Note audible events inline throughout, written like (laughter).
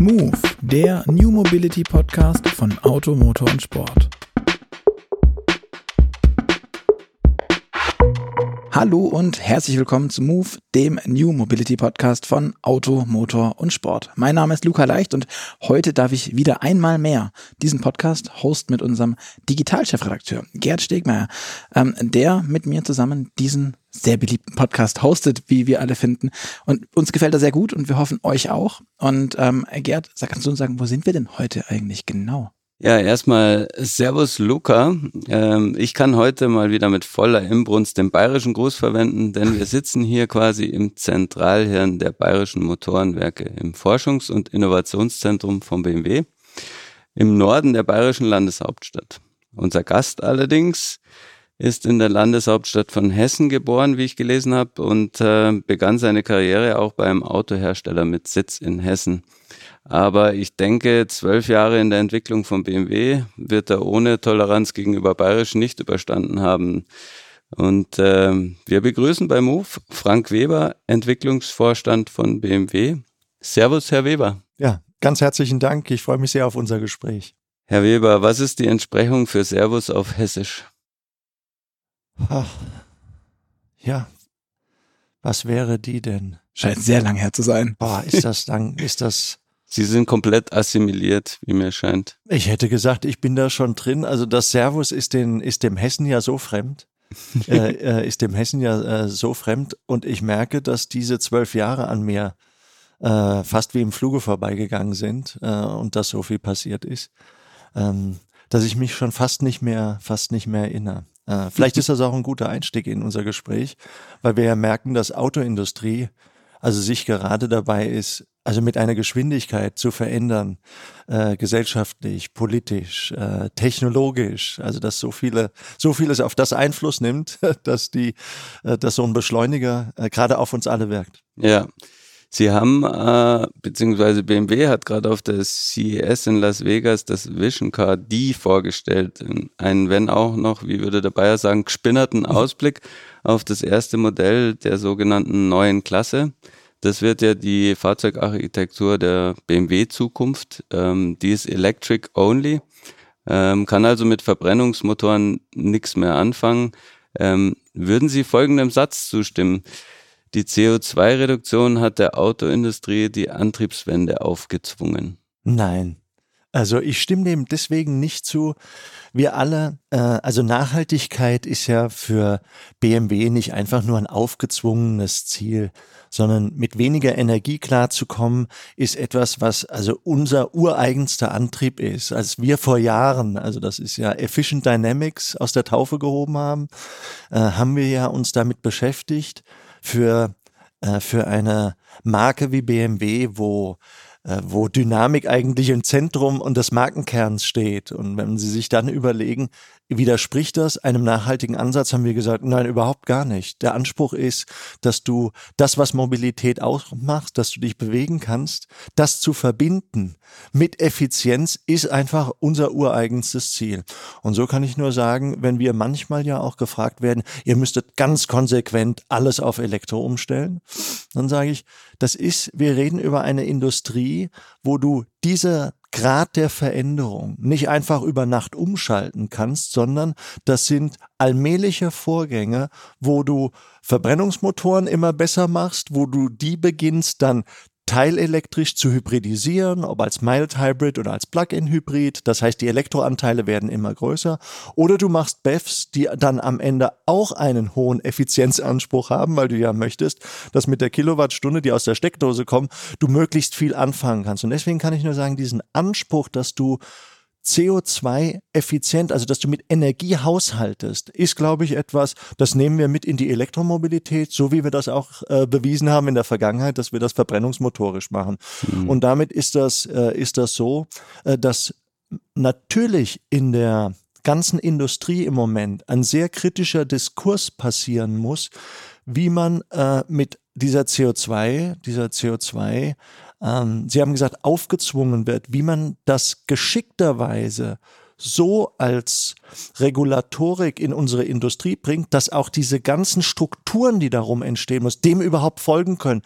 Move, der New Mobility Podcast von Auto, Motor und Sport. Hallo und herzlich willkommen zu Move, dem New Mobility Podcast von Auto, Motor und Sport. Mein Name ist Luca Leicht und heute darf ich wieder einmal mehr diesen Podcast host mit unserem Digitalchefredakteur Gerd Stegmeier, ähm, der mit mir zusammen diesen sehr beliebten Podcast hostet, wie wir alle finden. Und uns gefällt er sehr gut und wir hoffen euch auch. Und ähm, Gerd, kannst du uns sagen, wo sind wir denn heute eigentlich genau? Ja, erstmal Servus Luca. Ähm, ich kann heute mal wieder mit voller Imbrunst den bayerischen Gruß verwenden, denn wir sitzen hier quasi im Zentralhirn der bayerischen Motorenwerke, im Forschungs- und Innovationszentrum von BMW, im Norden der bayerischen Landeshauptstadt. Unser Gast allerdings ist in der Landeshauptstadt von Hessen geboren, wie ich gelesen habe, und äh, begann seine Karriere auch beim Autohersteller mit Sitz in Hessen. Aber ich denke, zwölf Jahre in der Entwicklung von BMW wird er ohne Toleranz gegenüber Bayerisch nicht überstanden haben. Und äh, wir begrüßen bei Move Frank Weber, Entwicklungsvorstand von BMW. Servus, Herr Weber. Ja, ganz herzlichen Dank. Ich freue mich sehr auf unser Gespräch. Herr Weber, was ist die Entsprechung für Servus auf Hessisch? Ach, ja, was wäre die denn? Scheint sehr lang her zu sein. Boah, ist das lang, ist das Sie sind komplett assimiliert, wie mir scheint. Ich hätte gesagt, ich bin da schon drin. Also das Servus ist, den, ist dem Hessen ja so fremd. (laughs) äh, äh, ist dem Hessen ja äh, so fremd. Und ich merke, dass diese zwölf Jahre an mir äh, fast wie im Fluge vorbeigegangen sind äh, und dass so viel passiert ist, ähm, dass ich mich schon fast nicht mehr, fast nicht mehr erinnere. Vielleicht ist das auch ein guter Einstieg in unser Gespräch, weil wir ja merken, dass Autoindustrie also sich gerade dabei ist, also mit einer Geschwindigkeit zu verändern, äh, gesellschaftlich, politisch, äh, technologisch, also dass so viele, so vieles auf das Einfluss nimmt, (laughs) dass die, äh, dass so ein Beschleuniger äh, gerade auf uns alle wirkt. Ja. Sie haben, äh, beziehungsweise BMW hat gerade auf der CES in Las Vegas das Vision Car D vorgestellt. Einen, wenn auch noch, wie würde der Bayer sagen, gespinnerten (laughs) Ausblick auf das erste Modell der sogenannten neuen Klasse. Das wird ja die Fahrzeugarchitektur der BMW-Zukunft. Ähm, die ist electric only, ähm, kann also mit Verbrennungsmotoren nichts mehr anfangen. Ähm, würden Sie folgendem Satz zustimmen? Die CO2-Reduktion hat der Autoindustrie die Antriebswende aufgezwungen. Nein. Also ich stimme dem deswegen nicht zu. Wir alle, äh, also Nachhaltigkeit ist ja für BMW nicht einfach nur ein aufgezwungenes Ziel, sondern mit weniger Energie klarzukommen, ist etwas, was also unser ureigenster Antrieb ist. Als wir vor Jahren, also das ist ja Efficient Dynamics aus der Taufe gehoben haben, äh, haben wir ja uns damit beschäftigt für, äh, für eine Marke wie BMW, wo äh, wo Dynamik eigentlich im Zentrum und des Markenkerns steht. Und wenn Sie sich dann überlegen, Widerspricht das einem nachhaltigen Ansatz? Haben wir gesagt, nein, überhaupt gar nicht. Der Anspruch ist, dass du das, was Mobilität ausmacht, dass du dich bewegen kannst, das zu verbinden mit Effizienz ist einfach unser ureigenstes Ziel. Und so kann ich nur sagen, wenn wir manchmal ja auch gefragt werden, ihr müsstet ganz konsequent alles auf Elektro umstellen, dann sage ich, das ist, wir reden über eine Industrie, wo du diese Grad der Veränderung nicht einfach über Nacht umschalten kannst, sondern das sind allmähliche Vorgänge, wo du Verbrennungsmotoren immer besser machst, wo du die beginnst dann teilelektrisch zu hybridisieren, ob als Mild Hybrid oder als Plug-in Hybrid. Das heißt, die Elektroanteile werden immer größer. Oder du machst BEVs, die dann am Ende auch einen hohen Effizienzanspruch haben, weil du ja möchtest, dass mit der Kilowattstunde, die aus der Steckdose kommt, du möglichst viel anfangen kannst. Und deswegen kann ich nur sagen, diesen Anspruch, dass du CO2-effizient, also dass du mit Energie haushaltest, ist, glaube ich, etwas, das nehmen wir mit in die Elektromobilität, so wie wir das auch äh, bewiesen haben in der Vergangenheit, dass wir das verbrennungsmotorisch machen. Mhm. Und damit ist das, äh, ist das so, äh, dass natürlich in der ganzen Industrie im Moment ein sehr kritischer Diskurs passieren muss, wie man äh, mit dieser CO2, dieser CO2 ähm, Sie haben gesagt, aufgezwungen wird, wie man das geschickterweise so als Regulatorik in unsere Industrie bringt, dass auch diese ganzen Strukturen, die darum entstehen muss, dem überhaupt folgen können.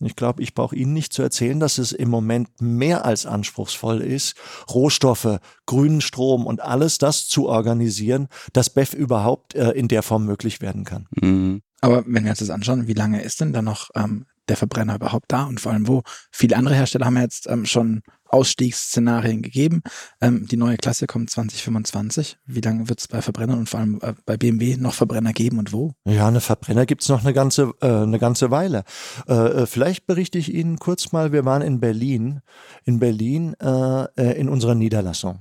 Ich glaube, ich brauche Ihnen nicht zu erzählen, dass es im Moment mehr als anspruchsvoll ist, Rohstoffe, grünen Strom und alles das zu organisieren, dass BEF überhaupt äh, in der Form möglich werden kann. Mhm. Aber wenn wir uns das anschauen, wie lange ist denn da noch ähm, der Verbrenner überhaupt da und vor allem wo? Viele andere Hersteller haben ja jetzt ähm, schon Ausstiegsszenarien gegeben. Ähm, die neue Klasse kommt 2025. Wie lange wird es bei Verbrennern und vor allem äh, bei BMW noch Verbrenner geben und wo? Ja, eine Verbrenner gibt es noch eine ganze, äh, eine ganze Weile. Äh, äh, vielleicht berichte ich Ihnen kurz mal, wir waren in Berlin, in Berlin äh, äh in unserer Niederlassung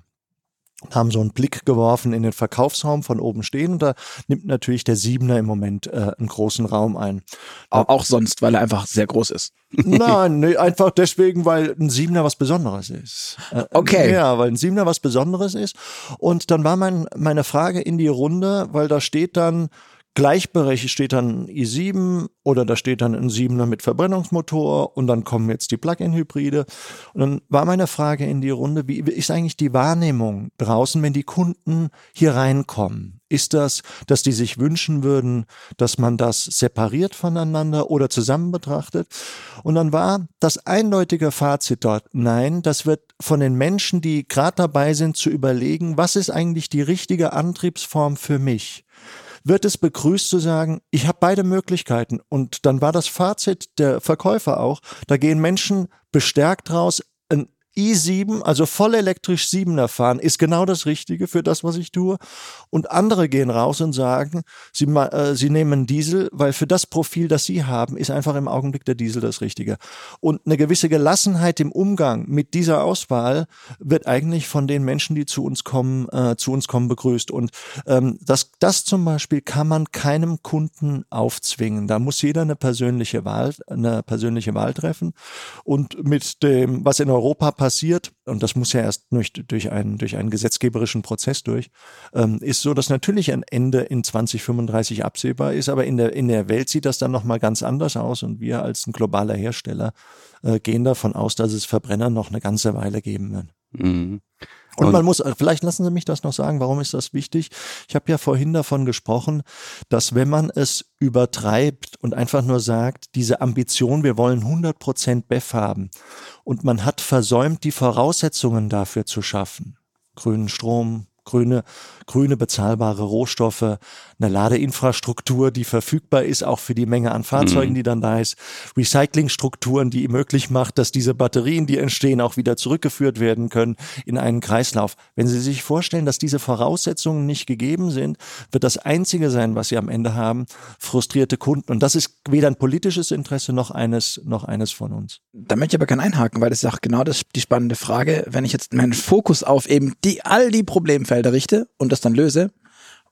haben so einen Blick geworfen in den Verkaufsraum von oben stehen und da nimmt natürlich der Siebener im Moment äh, einen großen Raum ein. Auch, auch sonst, weil er einfach sehr groß ist. (laughs) Nein, nee, einfach deswegen, weil ein Siebener was Besonderes ist. Äh, okay. Ja, weil ein Siebener was Besonderes ist. Und dann war mein, meine Frage in die Runde, weil da steht dann, Gleichberechtigt steht dann i7 oder da steht dann ein 7er mit Verbrennungsmotor und dann kommen jetzt die Plug-in-Hybride. Und dann war meine Frage in die Runde, wie ist eigentlich die Wahrnehmung draußen, wenn die Kunden hier reinkommen? Ist das, dass die sich wünschen würden, dass man das separiert voneinander oder zusammen betrachtet? Und dann war das eindeutige Fazit dort, nein, das wird von den Menschen, die gerade dabei sind zu überlegen, was ist eigentlich die richtige Antriebsform für mich? Wird es begrüßt zu sagen, ich habe beide Möglichkeiten. Und dann war das Fazit der Verkäufer auch, da gehen Menschen bestärkt raus, i7, also voll elektrisch 7er fahren, ist genau das Richtige für das, was ich tue. Und andere gehen raus und sagen, sie, äh, sie nehmen Diesel, weil für das Profil, das sie haben, ist einfach im Augenblick der Diesel das Richtige. Und eine gewisse Gelassenheit im Umgang mit dieser Auswahl wird eigentlich von den Menschen, die zu uns kommen, äh, zu uns kommen, begrüßt. Und ähm, das, das zum Beispiel kann man keinem Kunden aufzwingen. Da muss jeder eine persönliche Wahl, eine persönliche Wahl treffen. Und mit dem, was in Europa passiert, passiert, und das muss ja erst durch, durch, einen, durch einen gesetzgeberischen Prozess durch, ähm, ist so, dass natürlich ein Ende in 2035 absehbar ist, aber in der, in der Welt sieht das dann nochmal ganz anders aus und wir als ein globaler Hersteller äh, gehen davon aus, dass es Verbrenner noch eine ganze Weile geben wird. Mhm. Und, man muss, vielleicht lassen Sie mich das noch sagen, warum ist das wichtig? Ich habe ja vorhin davon gesprochen, dass wenn man es übertreibt und einfach nur sagt, diese Ambition, wir wollen 100 Prozent BEF haben und man hat versäumt, die Voraussetzungen dafür zu schaffen, grünen Strom, grüne, grüne bezahlbare Rohstoffe, eine Ladeinfrastruktur, die verfügbar ist, auch für die Menge an Fahrzeugen, mhm. die dann da ist, Recyclingstrukturen, die möglich macht, dass diese Batterien, die entstehen, auch wieder zurückgeführt werden können in einen Kreislauf. Wenn Sie sich vorstellen, dass diese Voraussetzungen nicht gegeben sind, wird das Einzige sein, was Sie am Ende haben, frustrierte Kunden. Und das ist weder ein politisches Interesse noch eines, noch eines von uns. Da möchte ich aber gerne einhaken, weil das ist auch genau das, die spannende Frage, wenn ich jetzt meinen Fokus auf eben die, all die Problemfelder Felder richte und das dann löse,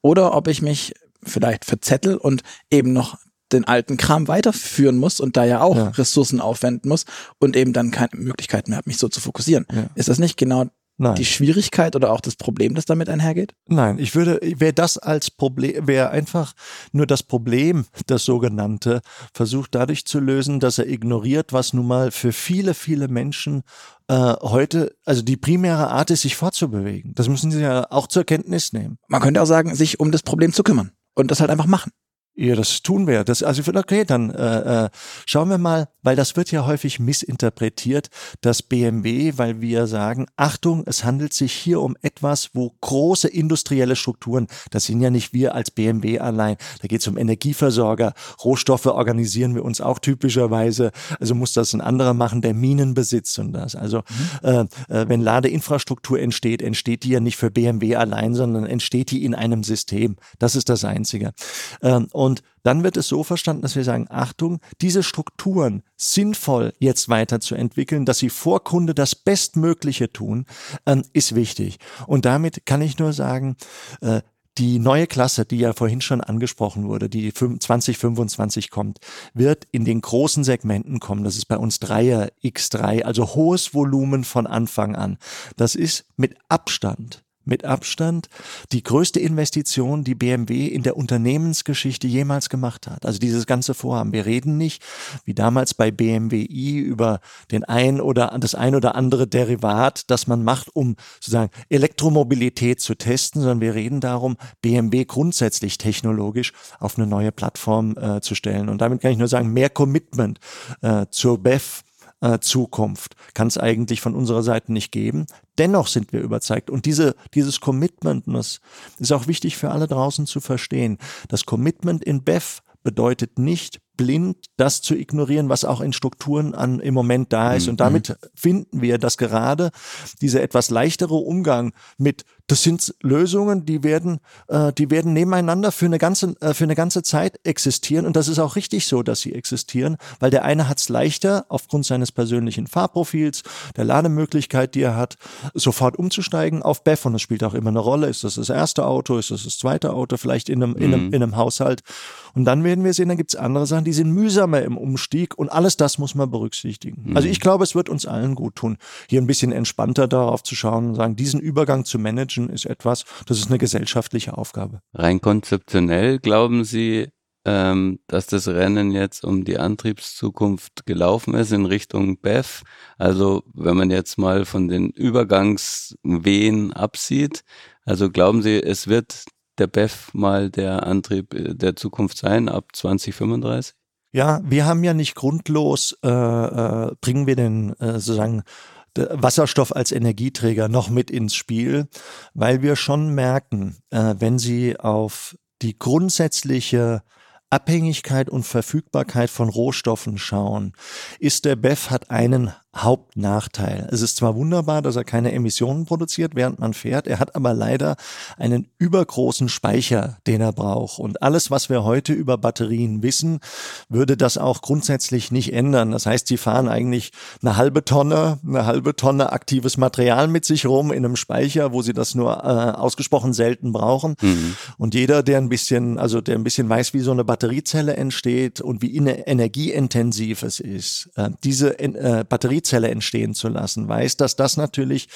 oder ob ich mich vielleicht verzettel und eben noch den alten Kram weiterführen muss und da ja auch ja. Ressourcen aufwenden muss und eben dann keine Möglichkeit mehr habe, mich so zu fokussieren. Ja. Ist das nicht genau Nein. die Schwierigkeit oder auch das Problem, das damit einhergeht? Nein, ich würde, wäre das als Problem, wäre einfach nur das Problem, das sogenannte, versucht dadurch zu lösen, dass er ignoriert, was nun mal für viele, viele Menschen äh, heute, also die primäre Art ist, sich fortzubewegen. Das müssen sie ja auch zur Kenntnis nehmen. Man könnte auch sagen, sich um das Problem zu kümmern und das halt einfach machen. Ja, das tun wir. Das, also okay, dann äh, äh, schauen wir mal, weil das wird ja häufig missinterpretiert, dass BMW, weil wir sagen, Achtung, es handelt sich hier um etwas, wo große industrielle Strukturen, das sind ja nicht wir als BMW allein, da geht es um Energieversorger, Rohstoffe organisieren wir uns auch typischerweise, also muss das ein anderer machen, der Minen besitzt und das. Also mhm. äh, äh, wenn Ladeinfrastruktur entsteht, entsteht die ja nicht für BMW allein, sondern entsteht die in einem System. Das ist das Einzige. Ähm, und dann wird es so verstanden, dass wir sagen, Achtung, diese Strukturen sinnvoll jetzt weiterzuentwickeln, dass sie vor Kunde das Bestmögliche tun, äh, ist wichtig. Und damit kann ich nur sagen, äh, die neue Klasse, die ja vorhin schon angesprochen wurde, die 2025 kommt, wird in den großen Segmenten kommen. Das ist bei uns 3er X3, also hohes Volumen von Anfang an. Das ist mit Abstand mit Abstand die größte Investition, die BMW in der Unternehmensgeschichte jemals gemacht hat. Also dieses ganze Vorhaben. Wir reden nicht, wie damals bei BMWi, über den ein oder das ein oder andere Derivat, das man macht, um sozusagen Elektromobilität zu testen, sondern wir reden darum, BMW grundsätzlich technologisch auf eine neue Plattform äh, zu stellen. Und damit kann ich nur sagen, mehr Commitment äh, zur BEF äh, Zukunft kann es eigentlich von unserer Seite nicht geben. Dennoch sind wir überzeugt. Und diese, dieses Commitment, das ist auch wichtig für alle draußen zu verstehen. Das Commitment in BEF bedeutet nicht blind das zu ignorieren, was auch in Strukturen an, im Moment da ist. Und damit mhm. finden wir, dass gerade dieser etwas leichtere Umgang mit das sind Lösungen, die werden, äh, die werden nebeneinander für eine ganze, äh, für eine ganze Zeit existieren. Und das ist auch richtig so, dass sie existieren, weil der eine hat es leichter aufgrund seines persönlichen Fahrprofils, der Lademöglichkeit, die er hat, sofort umzusteigen auf BEF. Und das spielt auch immer eine Rolle. Ist das das erste Auto? Ist das das zweite Auto? Vielleicht in einem, mhm. in einem, in einem Haushalt? Und dann werden wir sehen, dann gibt es andere Sachen, die sind mühsamer im Umstieg. Und alles das muss man berücksichtigen. Mhm. Also ich glaube, es wird uns allen gut tun, hier ein bisschen entspannter darauf zu schauen und sagen, diesen Übergang zu managen managen ist etwas, das ist eine gesellschaftliche Aufgabe. Rein konzeptionell glauben Sie, ähm, dass das Rennen jetzt um die Antriebszukunft gelaufen ist in Richtung BEF. Also wenn man jetzt mal von den Übergangswehen absieht, also glauben Sie, es wird der BEF mal der Antrieb der Zukunft sein ab 2035? Ja, wir haben ja nicht grundlos, äh, äh, bringen wir den äh, sozusagen Wasserstoff als Energieträger noch mit ins Spiel, weil wir schon merken, äh, wenn Sie auf die grundsätzliche Abhängigkeit und Verfügbarkeit von Rohstoffen schauen, ist der BEF hat einen Hauptnachteil. Es ist zwar wunderbar, dass er keine Emissionen produziert, während man fährt, er hat aber leider einen übergroßen Speicher, den er braucht. Und alles, was wir heute über Batterien wissen, würde das auch grundsätzlich nicht ändern. Das heißt, sie fahren eigentlich eine halbe Tonne, eine halbe Tonne aktives Material mit sich rum in einem Speicher, wo sie das nur äh, ausgesprochen selten brauchen. Mhm. Und jeder, der ein bisschen, also der ein bisschen weiß, wie so eine Batteriezelle entsteht und wie energieintensiv es ist, äh, diese äh, Batteriezelle Batteriezelle entstehen zu lassen, weiß, dass das natürlich,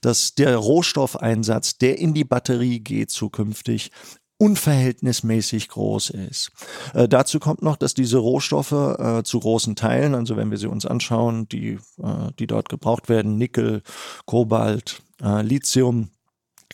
dass der Rohstoffeinsatz, der in die Batterie geht zukünftig, unverhältnismäßig groß ist. Äh, dazu kommt noch, dass diese Rohstoffe äh, zu großen Teilen, also wenn wir sie uns anschauen, die, äh, die dort gebraucht werden, Nickel, Kobalt, äh, Lithium,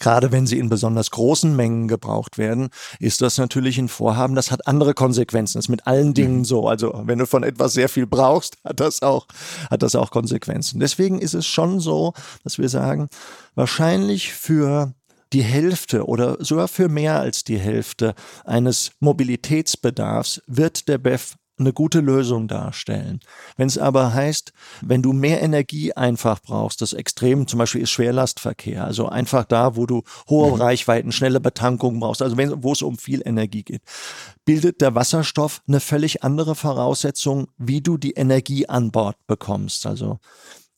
Gerade wenn sie in besonders großen Mengen gebraucht werden, ist das natürlich ein Vorhaben, das hat andere Konsequenzen. Das ist mit allen Dingen mhm. so. Also wenn du von etwas sehr viel brauchst, hat das auch, hat das auch Konsequenzen. Deswegen ist es schon so, dass wir sagen, wahrscheinlich für die Hälfte oder sogar für mehr als die Hälfte eines Mobilitätsbedarfs wird der BEF eine gute Lösung darstellen. Wenn es aber heißt, wenn du mehr Energie einfach brauchst, das Extrem zum Beispiel ist Schwerlastverkehr, also einfach da, wo du hohe mhm. Reichweiten, schnelle Betankung brauchst, also wo es um viel Energie geht, bildet der Wasserstoff eine völlig andere Voraussetzung, wie du die Energie an Bord bekommst. Also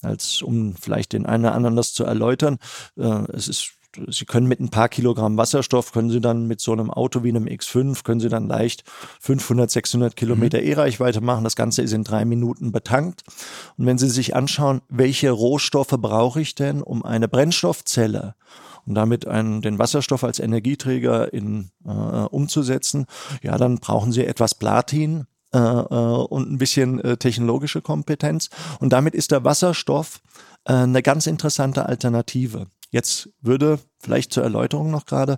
als um vielleicht den einen oder anderen das zu erläutern, äh, es ist Sie können mit ein paar Kilogramm Wasserstoff, können Sie dann mit so einem Auto wie einem X5, können Sie dann leicht 500, 600 Kilometer mhm. E-Reichweite machen. Das Ganze ist in drei Minuten betankt. Und wenn Sie sich anschauen, welche Rohstoffe brauche ich denn, um eine Brennstoffzelle und damit einen, den Wasserstoff als Energieträger in, äh, umzusetzen, ja, dann brauchen Sie etwas Platin, äh, äh, und ein bisschen äh, technologische Kompetenz. Und damit ist der Wasserstoff eine ganz interessante Alternative. Jetzt würde vielleicht zur Erläuterung noch gerade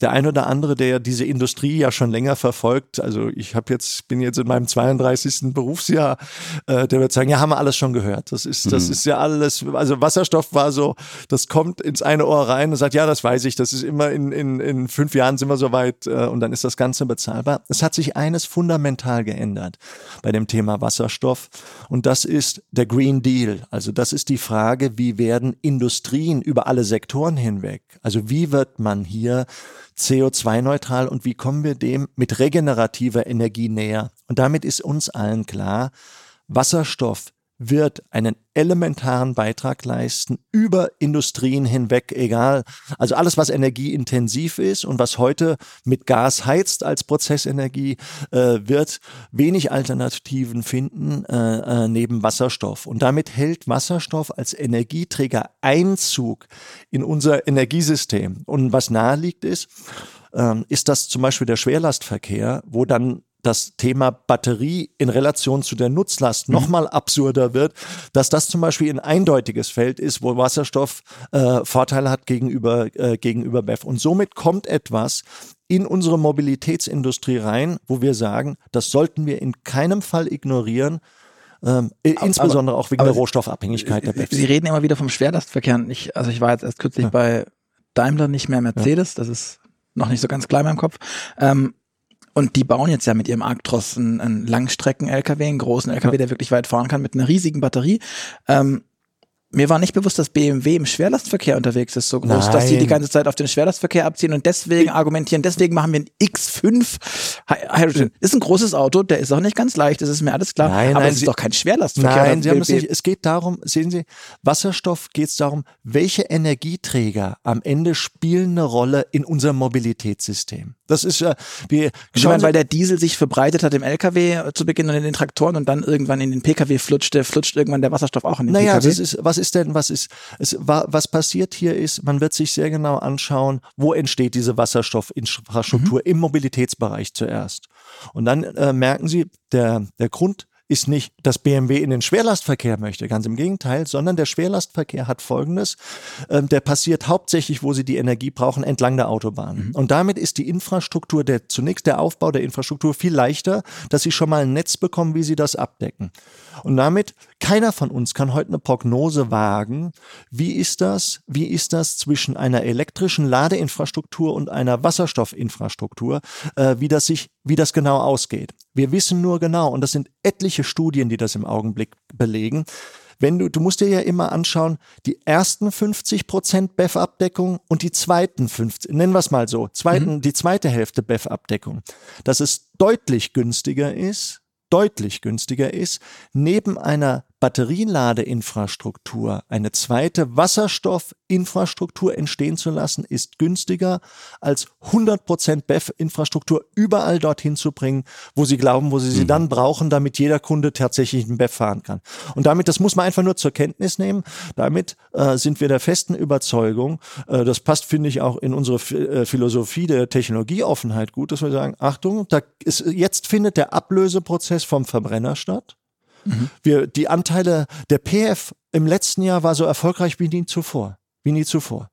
der ein oder andere, der diese Industrie ja schon länger verfolgt, also ich habe jetzt bin jetzt in meinem 32. Berufsjahr, äh, der wird sagen, ja, haben wir alles schon gehört. Das ist das mhm. ist ja alles, also Wasserstoff war so, das kommt ins eine Ohr rein und sagt, ja, das weiß ich, das ist immer in in in fünf Jahren sind wir soweit äh, und dann ist das Ganze bezahlbar. Es hat sich eines fundamental geändert bei dem Thema Wasserstoff und das ist der Green Deal. Also das ist die Frage, wie werden Industrien über alle Sektoren hinweg, also wie wird man hier CO2-neutral und wie kommen wir dem mit regenerativer Energie näher? Und damit ist uns allen klar, Wasserstoff wird einen elementaren Beitrag leisten über Industrien hinweg, egal. Also alles, was energieintensiv ist und was heute mit Gas heizt als Prozessenergie, äh, wird wenig Alternativen finden äh, äh, neben Wasserstoff. Und damit hält Wasserstoff als Energieträger Einzug in unser Energiesystem. Und was naheliegt ist, ähm, ist das zum Beispiel der Schwerlastverkehr, wo dann das Thema Batterie in Relation zu der Nutzlast mhm. nochmal absurder wird, dass das zum Beispiel ein eindeutiges Feld ist, wo Wasserstoff äh, Vorteile hat gegenüber, äh, gegenüber BEF. Und somit kommt etwas in unsere Mobilitätsindustrie rein, wo wir sagen, das sollten wir in keinem Fall ignorieren, ähm, aber, insbesondere auch wegen der Rohstoffabhängigkeit der BEF. Sie reden immer wieder vom Schwerlastverkehr. Ich, also ich war jetzt erst kürzlich ja. bei Daimler, nicht mehr Mercedes. Ja. Das ist noch nicht so ganz klar in meinem Kopf. Ähm, und die bauen jetzt ja mit ihrem Arctros einen, einen Langstrecken-LKW, einen großen LKW, der wirklich weit fahren kann mit einer riesigen Batterie. Ähm, mir war nicht bewusst, dass BMW im Schwerlastverkehr unterwegs ist, so groß, Nein. dass die die ganze Zeit auf den Schwerlastverkehr abziehen und deswegen argumentieren, deswegen machen wir ein X5 Hydrogen. Ist ein großes Auto, der ist auch nicht ganz leicht, das ist mir alles klar, nein, aber nein, es ist doch kein Schwerlastverkehr. Nein, Sie haben es nicht. Es geht darum, sehen Sie, Wasserstoff geht es darum, welche Energieträger am Ende spielen eine Rolle in unserem Mobilitätssystem. Das ist ja, wir ich meine, weil der Diesel sich verbreitet hat im LKW zu Beginn und in den Traktoren und dann irgendwann in den PKW flutschte, flutscht irgendwann der Wasserstoff auch in den naja, PKW. Das ist, was ist denn, was ist, es, was passiert hier ist, man wird sich sehr genau anschauen, wo entsteht diese Wasserstoffinfrastruktur mhm. im Mobilitätsbereich zuerst. Und dann äh, merken Sie, der, der Grund, ist nicht, dass BMW in den Schwerlastverkehr möchte, ganz im Gegenteil, sondern der Schwerlastverkehr hat Folgendes, ähm, der passiert hauptsächlich, wo sie die Energie brauchen, entlang der Autobahn. Mhm. Und damit ist die Infrastruktur, der zunächst der Aufbau der Infrastruktur viel leichter, dass sie schon mal ein Netz bekommen, wie sie das abdecken. Und damit, keiner von uns kann heute eine Prognose wagen, wie ist das, wie ist das zwischen einer elektrischen Ladeinfrastruktur und einer Wasserstoffinfrastruktur, äh, wie das sich, wie das genau ausgeht. Wir wissen nur genau, und das sind etliche Studien, die das im Augenblick belegen, wenn du, du musst dir ja immer anschauen, die ersten 50 Prozent BEF-Abdeckung und die zweiten 50, nennen wir es mal so, zweiten, mhm. die zweite Hälfte BEF-Abdeckung, dass es deutlich günstiger ist, deutlich günstiger ist, neben einer Batterieladeinfrastruktur eine zweite Wasserstoffinfrastruktur entstehen zu lassen, ist günstiger als 100% BEF-Infrastruktur überall dorthin zu bringen, wo sie glauben, wo sie sie mhm. dann brauchen, damit jeder Kunde tatsächlich einen BEF fahren kann. Und damit, das muss man einfach nur zur Kenntnis nehmen, damit äh, sind wir der festen Überzeugung, äh, das passt, finde ich, auch in unsere äh, Philosophie der Technologieoffenheit gut, dass wir sagen, Achtung, da ist, jetzt findet der Ablöseprozess vom Verbrenner statt. Mhm. Wir, die Anteile der PF im letzten Jahr war so erfolgreich wie nie zuvor. Wie nie zuvor.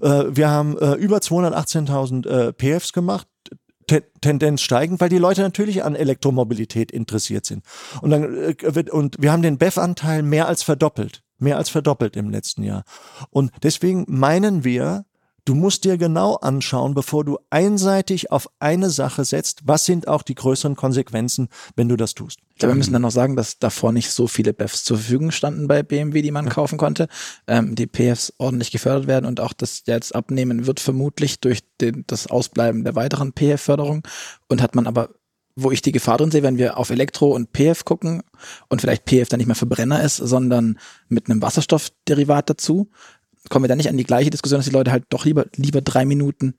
Äh, wir haben äh, über 218.000 äh, PFs gemacht. Tendenz steigend, weil die Leute natürlich an Elektromobilität interessiert sind. Und dann äh, wird, und wir haben den BEF-Anteil mehr als verdoppelt. Mehr als verdoppelt im letzten Jahr. Und deswegen meinen wir, Du musst dir genau anschauen, bevor du einseitig auf eine Sache setzt, was sind auch die größeren Konsequenzen, wenn du das tust. Ich glaube, wir müssen dann noch sagen, dass davor nicht so viele BEFs zur Verfügung standen bei BMW, die man kaufen konnte. Ähm, die PFs ordentlich gefördert werden und auch das jetzt abnehmen wird vermutlich durch den, das Ausbleiben der weiteren PF-Förderung. Und hat man aber wo ich die Gefahr drin sehe, wenn wir auf Elektro und PF gucken und vielleicht PF dann nicht mehr Verbrenner ist, sondern mit einem Wasserstoffderivat dazu, kommen wir dann nicht an die gleiche Diskussion, dass die Leute halt doch lieber, lieber drei Minuten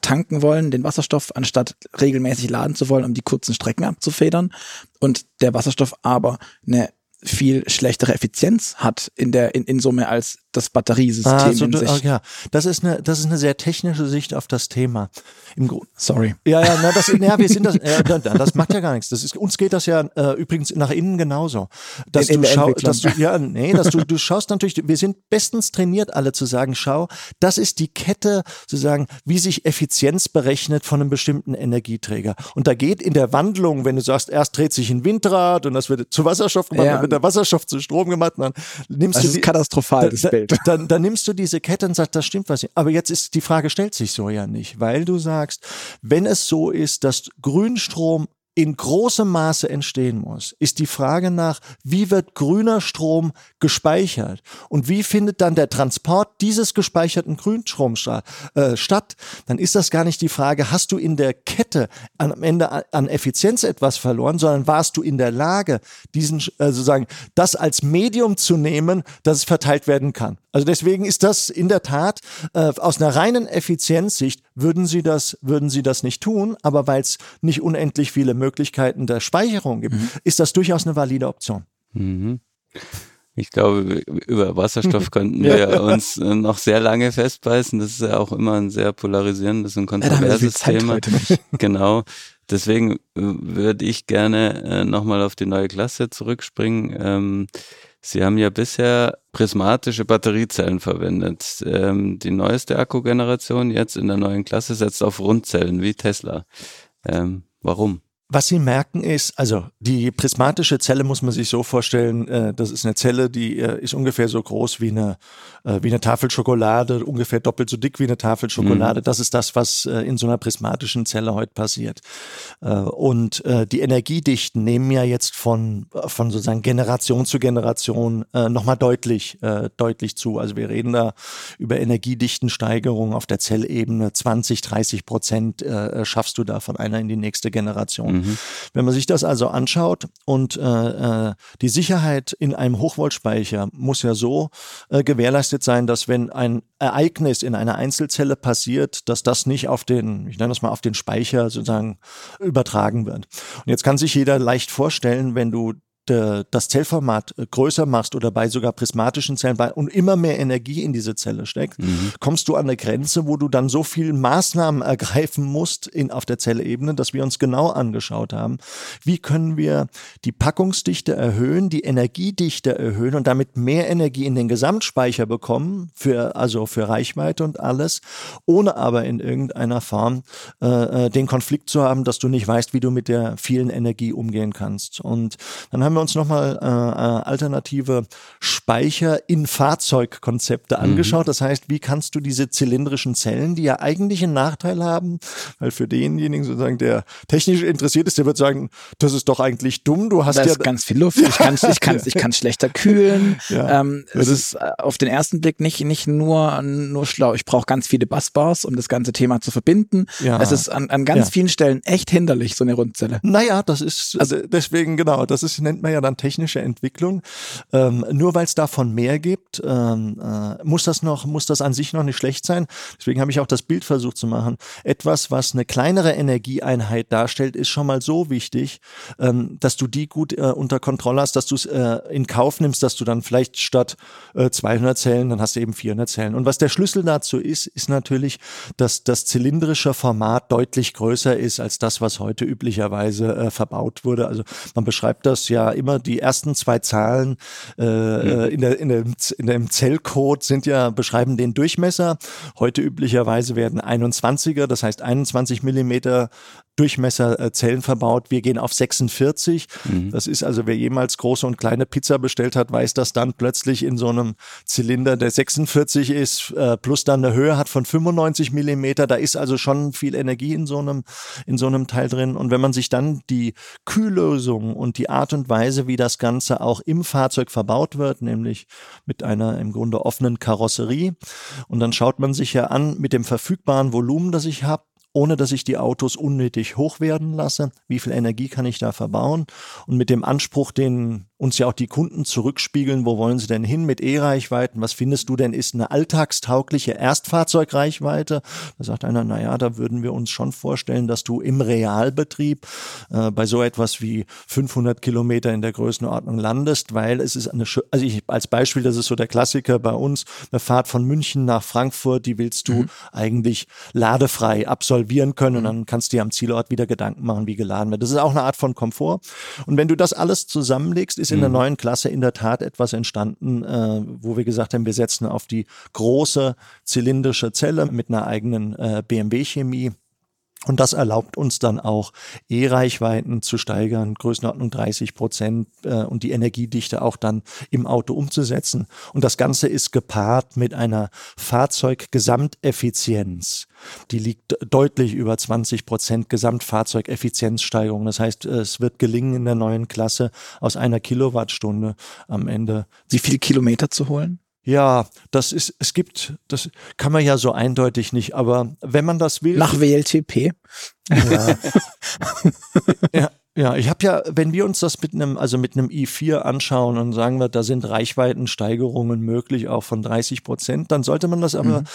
tanken wollen, den Wasserstoff, anstatt regelmäßig laden zu wollen, um die kurzen Strecken abzufedern. Und der Wasserstoff aber eine viel schlechtere Effizienz hat in der in, in Summe als das Batteriesystem ah, so, in sich. Oh, ja, das ist eine das ist eine sehr technische Sicht auf das Thema. Im. Sorry. Ja, ja, na, das, ja, wir sind das. Ja, das macht ja gar nichts. Das ist uns geht das ja äh, übrigens nach innen genauso. Dass in, du schaust, dass du ja nee, dass du du schaust natürlich. Wir sind bestens trainiert, alle zu sagen, schau, das ist die Kette, zu sagen, wie sich Effizienz berechnet von einem bestimmten Energieträger. Und da geht in der Wandlung, wenn du sagst, erst dreht sich ein Windrad und das wird zu Wasserstoff gemacht, ja. dann wird der Wasserstoff zu Strom gemacht, dann nimmst das du ist die, katastrophal das Bild. Dann, (laughs) dann, dann nimmst du diese Kette und sagst, das stimmt was. nicht. Aber jetzt ist die Frage stellt sich so ja nicht, weil du sagst, wenn es so ist, dass Grünstrom in großem Maße entstehen muss, ist die Frage nach, wie wird grüner Strom gespeichert und wie findet dann der Transport dieses gespeicherten Grünstroms äh, statt, dann ist das gar nicht die Frage, hast du in der Kette am Ende an Effizienz etwas verloren, sondern warst du in der Lage, diesen äh, sozusagen das als Medium zu nehmen, dass es verteilt werden kann. Also deswegen ist das in der Tat äh, aus einer reinen Effizienzsicht würden sie das würden sie das nicht tun, aber weil es nicht unendlich viele Möglichkeiten der Speicherung gibt, mhm. ist das durchaus eine valide Option. Mhm. Ich glaube, über Wasserstoff (laughs) könnten wir ja. uns äh, noch sehr lange festbeißen. Das ist ja auch immer ein sehr polarisierendes und kontroverses ja, Thema. (laughs) Genau. Deswegen äh, würde ich gerne äh, nochmal auf die neue Klasse zurückspringen. Ähm, Sie haben ja bisher prismatische Batteriezellen verwendet. Ähm, die neueste Akkugeneration jetzt in der neuen Klasse setzt auf Rundzellen wie Tesla. Ähm, warum? Was Sie merken ist, also die prismatische Zelle muss man sich so vorstellen, äh, das ist eine Zelle, die äh, ist ungefähr so groß wie eine, äh, wie eine Tafel Schokolade, ungefähr doppelt so dick wie eine Tafel Schokolade. Mhm. Das ist das, was äh, in so einer prismatischen Zelle heute passiert. Äh, und äh, die Energiedichten nehmen ja jetzt von, von sozusagen Generation zu Generation äh, nochmal deutlich, äh, deutlich zu. Also wir reden da über Energiedichtensteigerung auf der Zellebene. 20, 30 Prozent äh, schaffst du da von einer in die nächste Generation. Mhm. Wenn man sich das also anschaut und äh, äh, die Sicherheit in einem Hochvoltspeicher muss ja so äh, gewährleistet sein, dass wenn ein Ereignis in einer Einzelzelle passiert, dass das nicht auf den, ich nenne das mal auf den Speicher sozusagen übertragen wird. Und jetzt kann sich jeder leicht vorstellen, wenn du das Zellformat äh, größer machst oder bei sogar prismatischen Zellen bei, und immer mehr Energie in diese Zelle steckt, mhm. kommst du an eine Grenze, wo du dann so viel Maßnahmen ergreifen musst in, auf der Zellebene, dass wir uns genau angeschaut haben, wie können wir die Packungsdichte erhöhen, die Energiedichte erhöhen und damit mehr Energie in den Gesamtspeicher bekommen, für, also für Reichweite und alles, ohne aber in irgendeiner Form äh, äh den Konflikt zu haben, dass du nicht weißt, wie du mit der vielen Energie umgehen kannst. Und dann haben wir uns nochmal äh, äh, alternative Speicher in Fahrzeugkonzepte mhm. angeschaut. Das heißt, wie kannst du diese zylindrischen Zellen, die ja eigentlich einen Nachteil haben, weil für denjenigen sozusagen, der technisch interessiert ist, der wird sagen, das ist doch eigentlich dumm. Du hast da ja ist ganz viel Luft. Ich kann ich kann ich kann schlechter (laughs) kühlen. Ja. Ähm, es ist äh, auf den ersten Blick nicht nicht nur nur schlau. Ich brauche ganz viele Busbars, um das ganze Thema zu verbinden. Ja. Es ist an, an ganz ja. vielen Stellen echt hinderlich so eine Rundzelle. Naja, das ist also deswegen genau. Das ist nennt man ja dann technische Entwicklung. Ähm, nur weil es davon mehr gibt, ähm, äh, muss das noch, muss das an sich noch nicht schlecht sein. Deswegen habe ich auch das Bild versucht zu machen. Etwas, was eine kleinere Energieeinheit darstellt, ist schon mal so wichtig, ähm, dass du die gut äh, unter Kontrolle hast, dass du es äh, in Kauf nimmst, dass du dann vielleicht statt äh, 200 Zellen, dann hast du eben 400 Zellen. Und was der Schlüssel dazu ist, ist natürlich, dass das zylindrische Format deutlich größer ist als das, was heute üblicherweise äh, verbaut wurde. Also man beschreibt das ja ja immer die ersten zwei Zahlen äh, mhm. in, der, in, dem, in dem Zellcode sind ja, beschreiben den Durchmesser. Heute üblicherweise werden 21er, das heißt 21 Millimeter Durchmesser äh, verbaut. Wir gehen auf 46. Mhm. Das ist also, wer jemals große und kleine Pizza bestellt hat, weiß, dass dann plötzlich in so einem Zylinder, der 46 ist, äh, plus dann eine Höhe hat von 95 Millimeter. Da ist also schon viel Energie in so einem, in so einem Teil drin. Und wenn man sich dann die Kühllösung und die Art und Weise, wie das Ganze auch im Fahrzeug verbaut wird, nämlich mit einer im Grunde offenen Karosserie, und dann schaut man sich ja an mit dem verfügbaren Volumen, das ich habe, ohne dass ich die Autos unnötig hoch werden lasse. Wie viel Energie kann ich da verbauen? Und mit dem Anspruch, den uns ja auch die Kunden zurückspiegeln, wo wollen sie denn hin mit E-Reichweiten? Was findest du denn ist eine alltagstaugliche Erstfahrzeugreichweite? Da sagt einer, na ja, da würden wir uns schon vorstellen, dass du im Realbetrieb äh, bei so etwas wie 500 Kilometer in der Größenordnung landest, weil es ist eine, also ich, als Beispiel, das ist so der Klassiker bei uns, eine Fahrt von München nach Frankfurt, die willst du mhm. eigentlich ladefrei absolvieren können und mhm. dann kannst du dir am Zielort wieder Gedanken machen, wie geladen wird. Das ist auch eine Art von Komfort. Und wenn du das alles zusammenlegst, ist ist in der mhm. neuen Klasse in der Tat etwas entstanden, äh, wo wir gesagt haben, wir setzen auf die große zylindrische Zelle mit einer eigenen äh, BMW-Chemie Und das erlaubt uns dann auch, E-Reichweiten zu steigern, Größenordnung 30 Prozent äh, und die Energiedichte auch dann im Auto umzusetzen. Und das Ganze ist gepaart mit einer Fahrzeuggesamteffizienz. Die liegt deutlich über 20 Prozent Gesamtfahrzeugeffizienzsteigerung. Das heißt, es wird gelingen in der neuen Klasse aus einer Kilowattstunde am Ende. Wie viele Kilometer zu holen? Ja, das ist, es gibt, das kann man ja so eindeutig nicht, aber wenn man das will. Nach WLTP. Ja, (laughs) ja, ja ich habe ja, wenn wir uns das mit einem, also mit einem i4 anschauen und sagen wir, da sind Reichweitensteigerungen möglich, auch von 30 Prozent, dann sollte man das aber, mhm.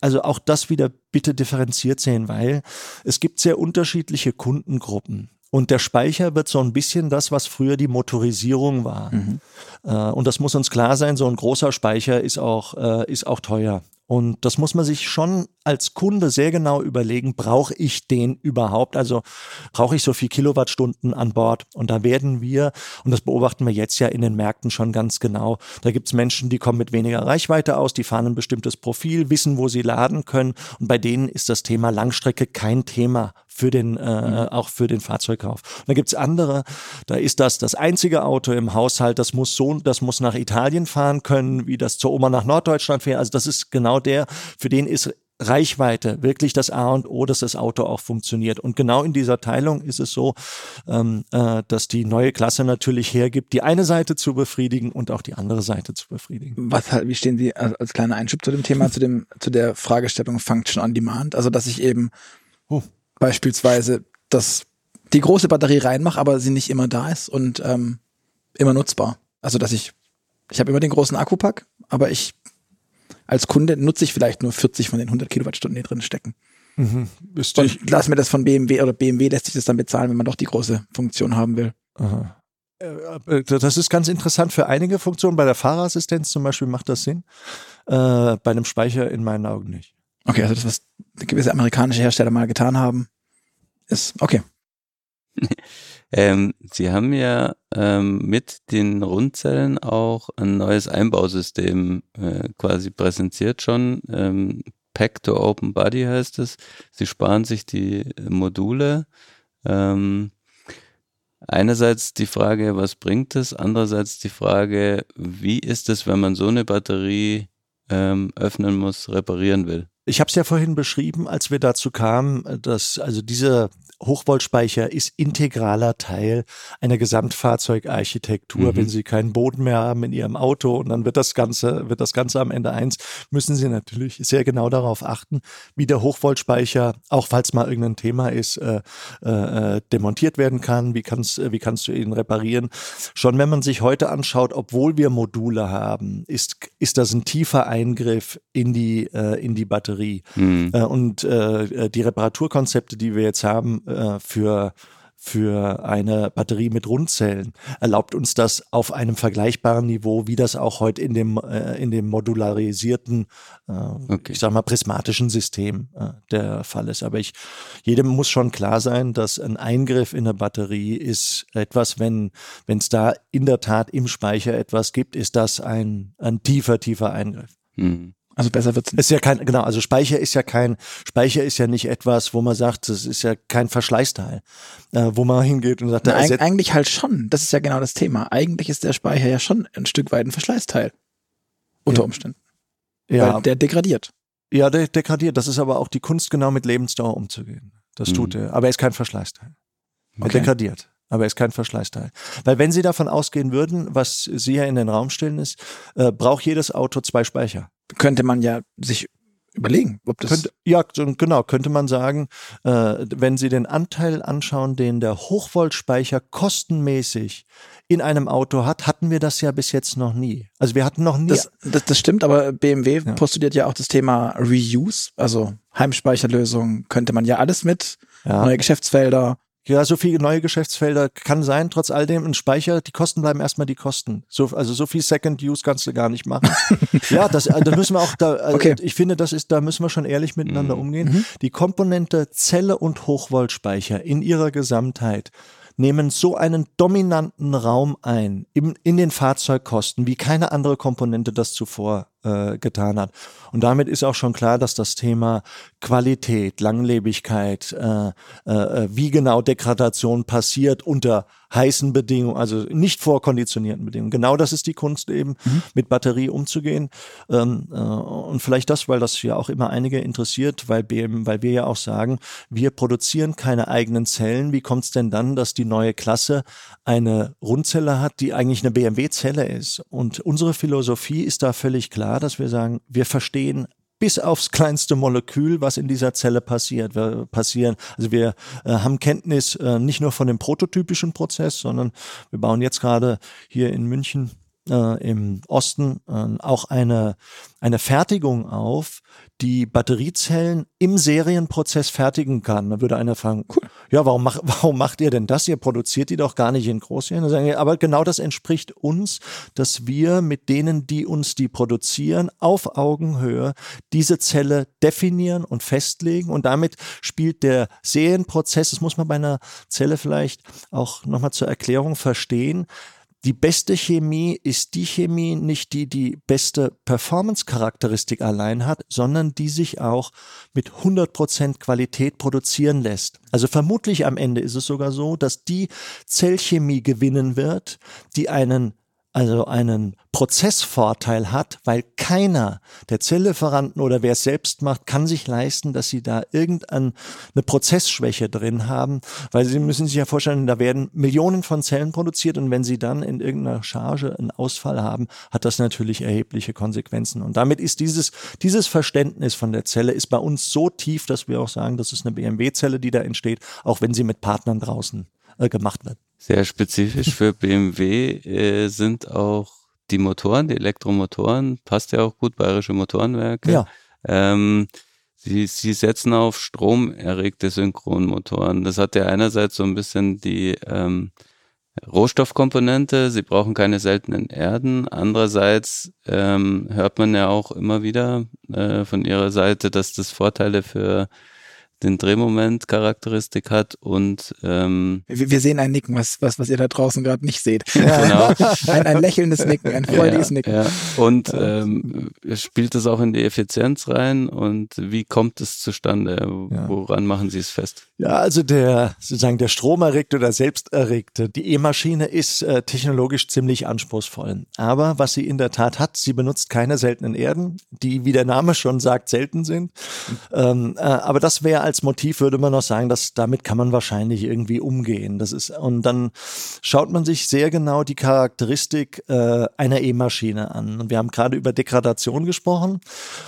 also auch das wieder bitte differenziert sehen, weil es gibt sehr unterschiedliche Kundengruppen. Und der Speicher wird so ein bisschen das, was früher die Motorisierung war. Mhm. Äh, und das muss uns klar sein, so ein großer Speicher ist auch, äh, ist auch teuer. Und das muss man sich schon als Kunde sehr genau überlegen, brauche ich den überhaupt? Also brauche ich so viel Kilowattstunden an Bord? Und da werden wir, und das beobachten wir jetzt ja in den Märkten schon ganz genau, da gibt es Menschen, die kommen mit weniger Reichweite aus, die fahren ein bestimmtes Profil, wissen, wo sie laden können. Und bei denen ist das Thema Langstrecke kein Thema für den, äh, mhm. auch für den Fahrzeugkauf. Und dann gibt's andere, da ist das das einzige Auto im Haushalt, das muss so, das muss nach Italien fahren können, wie das zur Oma nach Norddeutschland fährt. Also das ist genau der, für den ist Reichweite wirklich das A und O, dass das Auto auch funktioniert. Und genau in dieser Teilung ist es so, ähm, äh, dass die neue Klasse natürlich hergibt, die eine Seite zu befriedigen und auch die andere Seite zu befriedigen. Was halt, wie stehen Sie als kleiner Einschub zu dem Thema, zu dem, zu der Fragestellung Function on Demand? Also, dass ich eben oh. Beispielsweise das, die große Batterie reinmache, aber sie nicht immer da ist und ähm, immer nutzbar. Also, dass ich, ich habe immer den großen Akkupack, aber ich als Kunde nutze ich vielleicht nur 40 von den 100 Kilowattstunden, die drin stecken. Mhm. Und lass mir das von BMW oder BMW lässt sich das dann bezahlen, wenn man doch die große Funktion haben will. Aha. Äh, äh, das ist ganz interessant für einige Funktionen. Bei der Fahrerassistenz zum Beispiel macht das Sinn. Äh, bei einem Speicher in meinen Augen nicht. Okay, also das, was gewisse amerikanische Hersteller mal getan haben, ist okay. (laughs) Ähm, Sie haben ja ähm, mit den Rundzellen auch ein neues Einbausystem äh, quasi präsentiert schon. Ähm, Pack to Open Body heißt es. Sie sparen sich die Module. Ähm, einerseits die Frage, was bringt es? Andererseits die Frage, wie ist es, wenn man so eine Batterie ähm, öffnen muss, reparieren will? Ich habe es ja vorhin beschrieben, als wir dazu kamen, dass also diese Hochvoltspeicher ist integraler Teil einer Gesamtfahrzeugarchitektur. Mhm. Wenn Sie keinen Boden mehr haben in Ihrem Auto und dann wird das Ganze, wird das Ganze am Ende eins, müssen Sie natürlich sehr genau darauf achten, wie der Hochvoltspeicher, auch falls mal irgendein Thema ist, äh, äh, demontiert werden kann. Wie kannst, wie kannst du ihn reparieren? Schon wenn man sich heute anschaut, obwohl wir Module haben, ist, ist das ein tiefer Eingriff in die, äh, in die Batterie. Mhm. Äh, und äh, die Reparaturkonzepte, die wir jetzt haben, äh, für für eine Batterie mit Rundzellen erlaubt uns das auf einem vergleichbaren Niveau, wie das auch heute in dem, äh, in dem modularisierten, äh, okay. ich sag mal, prismatischen System äh, der Fall ist. Aber ich, jedem muss schon klar sein, dass ein Eingriff in eine Batterie ist etwas, wenn es da in der Tat im Speicher etwas gibt, ist das ein, ein tiefer, tiefer Eingriff. Mhm. Also besser wird's nicht. Ist ja kein, genau, also Speicher ist ja kein, Speicher ist ja nicht etwas, wo man sagt, das ist ja kein Verschleißteil, äh, wo man hingeht und sagt, Na, eig eigentlich halt schon. Das ist ja genau das Thema. Eigentlich ist der Speicher ja schon ein Stück weit ein Verschleißteil. Unter ja. Umständen. Ja. Weil der degradiert. Ja, der degradiert. Das ist aber auch die Kunst, genau mit Lebensdauer umzugehen. Das mhm. tut er. Aber er ist kein Verschleißteil. Er okay. degradiert. Aber er ist kein Verschleißteil. Weil wenn Sie davon ausgehen würden, was Sie ja in den Raum stellen ist, äh, braucht jedes Auto zwei Speicher könnte man ja sich überlegen, ob das. Könnte, ja, genau, könnte man sagen, äh, wenn Sie den Anteil anschauen, den der Hochvoltspeicher kostenmäßig in einem Auto hat, hatten wir das ja bis jetzt noch nie. Also wir hatten noch nie. Das, das, das stimmt, aber BMW ja. postuliert ja auch das Thema Reuse, also Heimspeicherlösung könnte man ja alles mit, ja. neue Geschäftsfelder. Ja, so viele neue Geschäftsfelder kann sein, trotz all dem ein Speicher, die Kosten bleiben erstmal die Kosten. So, also so viel Second Use kannst du gar nicht machen. (laughs) ja, das, da müssen wir auch, da, also okay. ich finde, das ist, da müssen wir schon ehrlich miteinander mhm. umgehen. Mhm. Die Komponente Zelle und Hochvoltspeicher in ihrer Gesamtheit nehmen so einen dominanten Raum ein im, in den Fahrzeugkosten, wie keine andere Komponente das zuvor äh, getan hat. Und damit ist auch schon klar, dass das Thema Qualität, Langlebigkeit, äh, äh, wie genau Degradation passiert unter heißen Bedingungen, also nicht vorkonditionierten Bedingungen. Genau das ist die Kunst eben, mhm. mit Batterie umzugehen. Ähm, äh, und vielleicht das, weil das ja auch immer einige interessiert, weil, BM, weil wir ja auch sagen, wir produzieren keine eigenen Zellen. Wie kommt es denn dann, dass die neue Klasse eine Rundzelle hat, die eigentlich eine BMW-Zelle ist? Und unsere Philosophie ist da völlig klar, dass wir sagen, wir verstehen bis aufs kleinste Molekül, was in dieser Zelle passiert. Wir passieren, also wir äh, haben Kenntnis äh, nicht nur von dem prototypischen Prozess, sondern wir bauen jetzt gerade hier in München äh, im Osten äh, auch eine, eine Fertigung auf, die Batteriezellen im Serienprozess fertigen kann. Da würde einer fragen, cool. ja, warum, mach, (laughs) warum macht ihr denn das? Ihr produziert die doch gar nicht in Großserien. Aber genau das entspricht uns, dass wir mit denen, die uns die produzieren, auf Augenhöhe diese Zelle definieren und festlegen. Und damit spielt der Serienprozess, das muss man bei einer Zelle vielleicht auch nochmal zur Erklärung verstehen, die beste Chemie ist die Chemie nicht die die beste Performance-Charakteristik allein hat, sondern die sich auch mit 100% Qualität produzieren lässt. Also vermutlich am Ende ist es sogar so, dass die Zellchemie gewinnen wird, die einen also einen Prozessvorteil hat, weil keiner der Zelllieferanten oder wer es selbst macht, kann sich leisten, dass sie da irgendeine Prozessschwäche drin haben, weil sie müssen sich ja vorstellen, da werden Millionen von Zellen produziert und wenn sie dann in irgendeiner Charge einen Ausfall haben, hat das natürlich erhebliche Konsequenzen. Und damit ist dieses, dieses Verständnis von der Zelle ist bei uns so tief, dass wir auch sagen, das ist eine BMW-Zelle, die da entsteht, auch wenn sie mit Partnern draußen äh, gemacht wird. Sehr spezifisch für (laughs) BMW äh, sind auch die Motoren, die Elektromotoren, passt ja auch gut, bayerische Motorenwerke. Ja. Ähm, sie, sie setzen auf stromerregte Synchronmotoren. Das hat ja einerseits so ein bisschen die ähm, Rohstoffkomponente, sie brauchen keine seltenen Erden. Andererseits ähm, hört man ja auch immer wieder äh, von ihrer Seite, dass das Vorteile für den Drehmoment-Charakteristik hat und ähm, wir, wir, sehen ein Nicken, was, was, was ihr da draußen gerade nicht seht. Ja. (laughs) Genau. (laughs) ein, ein lächelndes Nicken, ein (laughs) freudiges ja, Nicken. Ja. Und ähm, spielt das auch in die Effizienz rein und wie kommt es zustande? Woran machen Sie es fest? Ja, also der sozusagen der stromerregte oder selbsterregte, die E-Maschine ist äh, technologisch ziemlich anspruchsvoll. Aber was sie in der Tat hat, sie benutzt keine seltenen Erden, die, wie der Name schon sagt, selten sind. Ähm, äh, aber das wäre als Motiv würde man noch sagen, dass damit kann man wahrscheinlich irgendwie umgehen. Das ist und dann schaut man sich sehr genau die Charakteristik äh, einer E-Maschine an. Und wir haben gerade über Degradation gesprochen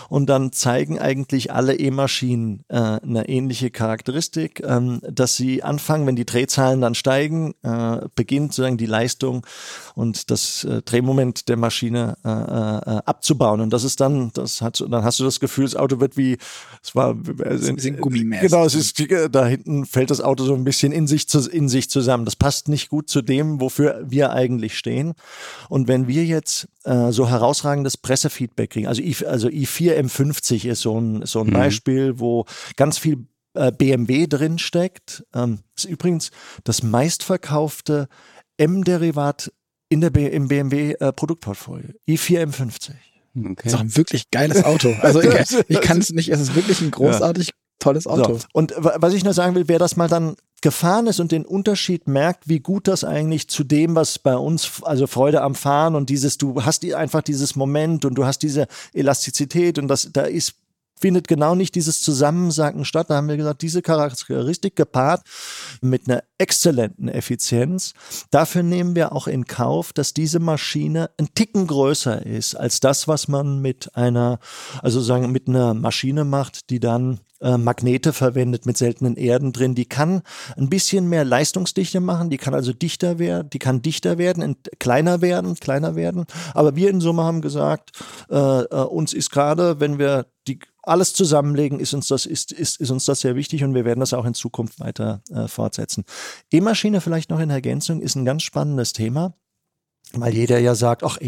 und dann zeigen eigentlich alle E-Maschinen äh, eine ähnliche Charakteristik, ähm, dass sie anfangen, wenn die Drehzahlen dann steigen, äh, beginnt sozusagen die Leistung und das äh, Drehmoment der Maschine äh, äh, abzubauen. Und das ist dann, das hat, dann hast du das Gefühl, das Auto wird wie, es war, äh, ein bisschen Gummimäßig. Genau, es ist, da hinten fällt das Auto so ein bisschen in sich, zu, in sich zusammen. Das passt nicht gut zu dem, wofür wir eigentlich stehen. Und wenn wir jetzt äh, so herausragendes Pressefeedback kriegen, also, I, also i4 M50 ist so ein, so ein mhm. Beispiel, wo ganz viel äh, BMW drin steckt. Ähm, ist übrigens das meistverkaufte M-Derivat in der B im BMW äh, Produktportfolio. i4 M50. Okay. Das ist auch ein wirklich geiles Auto. Also ich, (laughs) ich kann es nicht, es ist wirklich ein großartig tolles Auto. So. Und was ich nur sagen will, wer das mal dann gefahren ist und den Unterschied merkt, wie gut das eigentlich zu dem, was bei uns, also Freude am Fahren und dieses, du hast einfach dieses Moment und du hast diese Elastizität und das, da ist findet genau nicht dieses Zusammensacken statt. Da haben wir gesagt, diese Charakteristik gepaart mit einer exzellenten Effizienz. Dafür nehmen wir auch in Kauf, dass diese Maschine ein Ticken größer ist als das, was man mit einer, also sagen, mit einer Maschine macht, die dann äh, Magnete verwendet mit seltenen Erden drin. Die kann ein bisschen mehr Leistungsdichte machen, die kann also dichter werden, die kann dichter werden, kleiner werden, kleiner werden. Aber wir in Summe haben gesagt, äh, äh, uns ist gerade, wenn wir die alles zusammenlegen, ist uns das, ist, ist, ist uns das sehr wichtig und wir werden das auch in Zukunft weiter äh, fortsetzen. E-Maschine vielleicht noch in Ergänzung ist ein ganz spannendes Thema, weil jeder ja sagt, ach,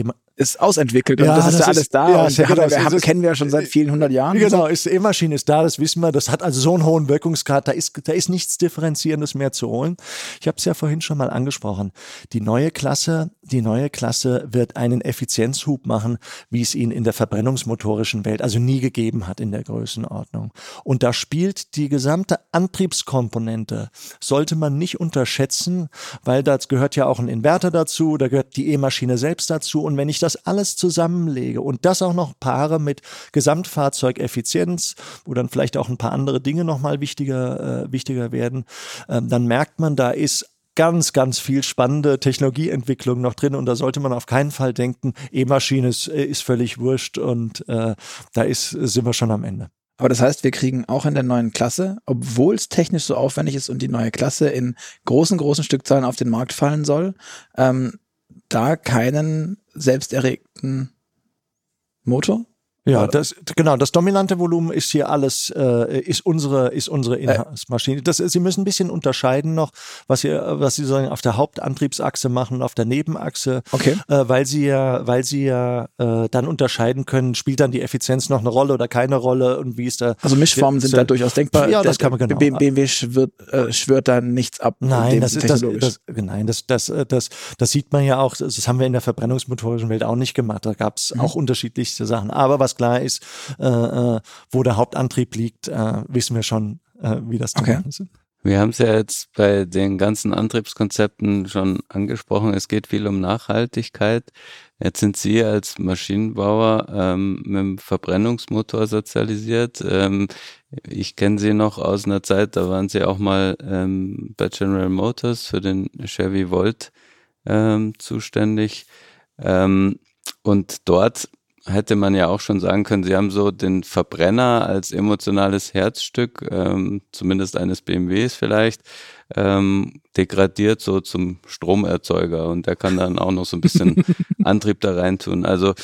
ist ausentwickelt und Ja, das ist ja alles ist- da. ja, und ja haben, genau, wir, es haben, kennen wir ja schon seit vielen hundert Jahren. Genau, ist E-Maschine ist da, das wissen wir. Das hat also so einen hohen Wirkungsgrad, da ist, da ist nichts Differenzierendes mehr zu holen. Ich habe es ja vorhin schon mal angesprochen. Die neue Klasse, die neue Klasse wird einen Effizienzhub machen, wie es ihn in der verbrennungsmotorischen Welt also nie gegeben hat in der Größenordnung. Und da spielt die gesamte Antriebskomponente, sollte man nicht unterschätzen, weil da gehört ja auch ein Inverter dazu, da gehört die E-Maschine selbst dazu. Und wenn ich das alles zusammenlege und das auch noch paare mit Gesamtfahrzeugeffizienz, wo dann vielleicht auch ein paar andere Dinge nochmal wichtiger, äh, wichtiger werden, ähm, dann merkt man, da ist ganz, ganz viel spannende Technologieentwicklung noch drin und da sollte man auf keinen Fall denken, E-Maschine ist, äh, ist völlig wurscht und äh, da ist, sind wir schon am Ende. Aber das heißt, wir kriegen auch in der neuen Klasse, obwohl es technisch so aufwendig ist und die neue Klasse in großen, großen Stückzahlen auf den Markt fallen soll, ähm, da keinen selbsterregten Motor? Ja, Oder? das genau. Das dominante Volumen ist hier alles, äh, ist unsere, ist unsere Inhaltsmaschine. Das, Sie müssen ein bisschen unterscheiden noch, was Sie, was Sie sagen, auf der Hauptantriebsachse machen, und auf der Nebenachse, Okay. äh, weil Sie ja, weil Sie ja äh, dann unterscheiden können, spielt dann die Effizienz noch eine Rolle oder keine Rolle und wie ist da. Also Mischformen sind da durchaus denkbar. Ja, das kann man genau. BMW schwört, äh, schwört da nichts ab. Nein, das ist das, das, nein, das, das, äh, das, das sieht man ja auch, das, das haben wir in der verbrennungsmotorischen Welt auch nicht gemacht. Da gab es Mhm. auch unterschiedlichste Sachen. Aber was klar ist, äh, äh, wo der Hauptantrieb liegt, äh, wissen wir schon, äh, wie das zu Okay. machen ist. Wir haben es ja jetzt bei den ganzen Antriebskonzepten schon angesprochen. Es geht viel um Nachhaltigkeit. Jetzt sind Sie als Maschinenbauer ähm, mit dem Verbrennungsmotor sozialisiert. Ähm, ich kenne Sie noch aus einer Zeit, da waren Sie auch mal ähm, bei General Motors für den Chevy Volt ähm, zuständig. Ähm, und dort hätte man ja auch schon sagen können, Sie haben so den Verbrenner als emotionales Herzstück, ähm, zumindest eines BMWs vielleicht, ähm, degradiert so zum Stromerzeuger und der kann dann auch noch so ein bisschen (laughs) Antrieb da reintun. Also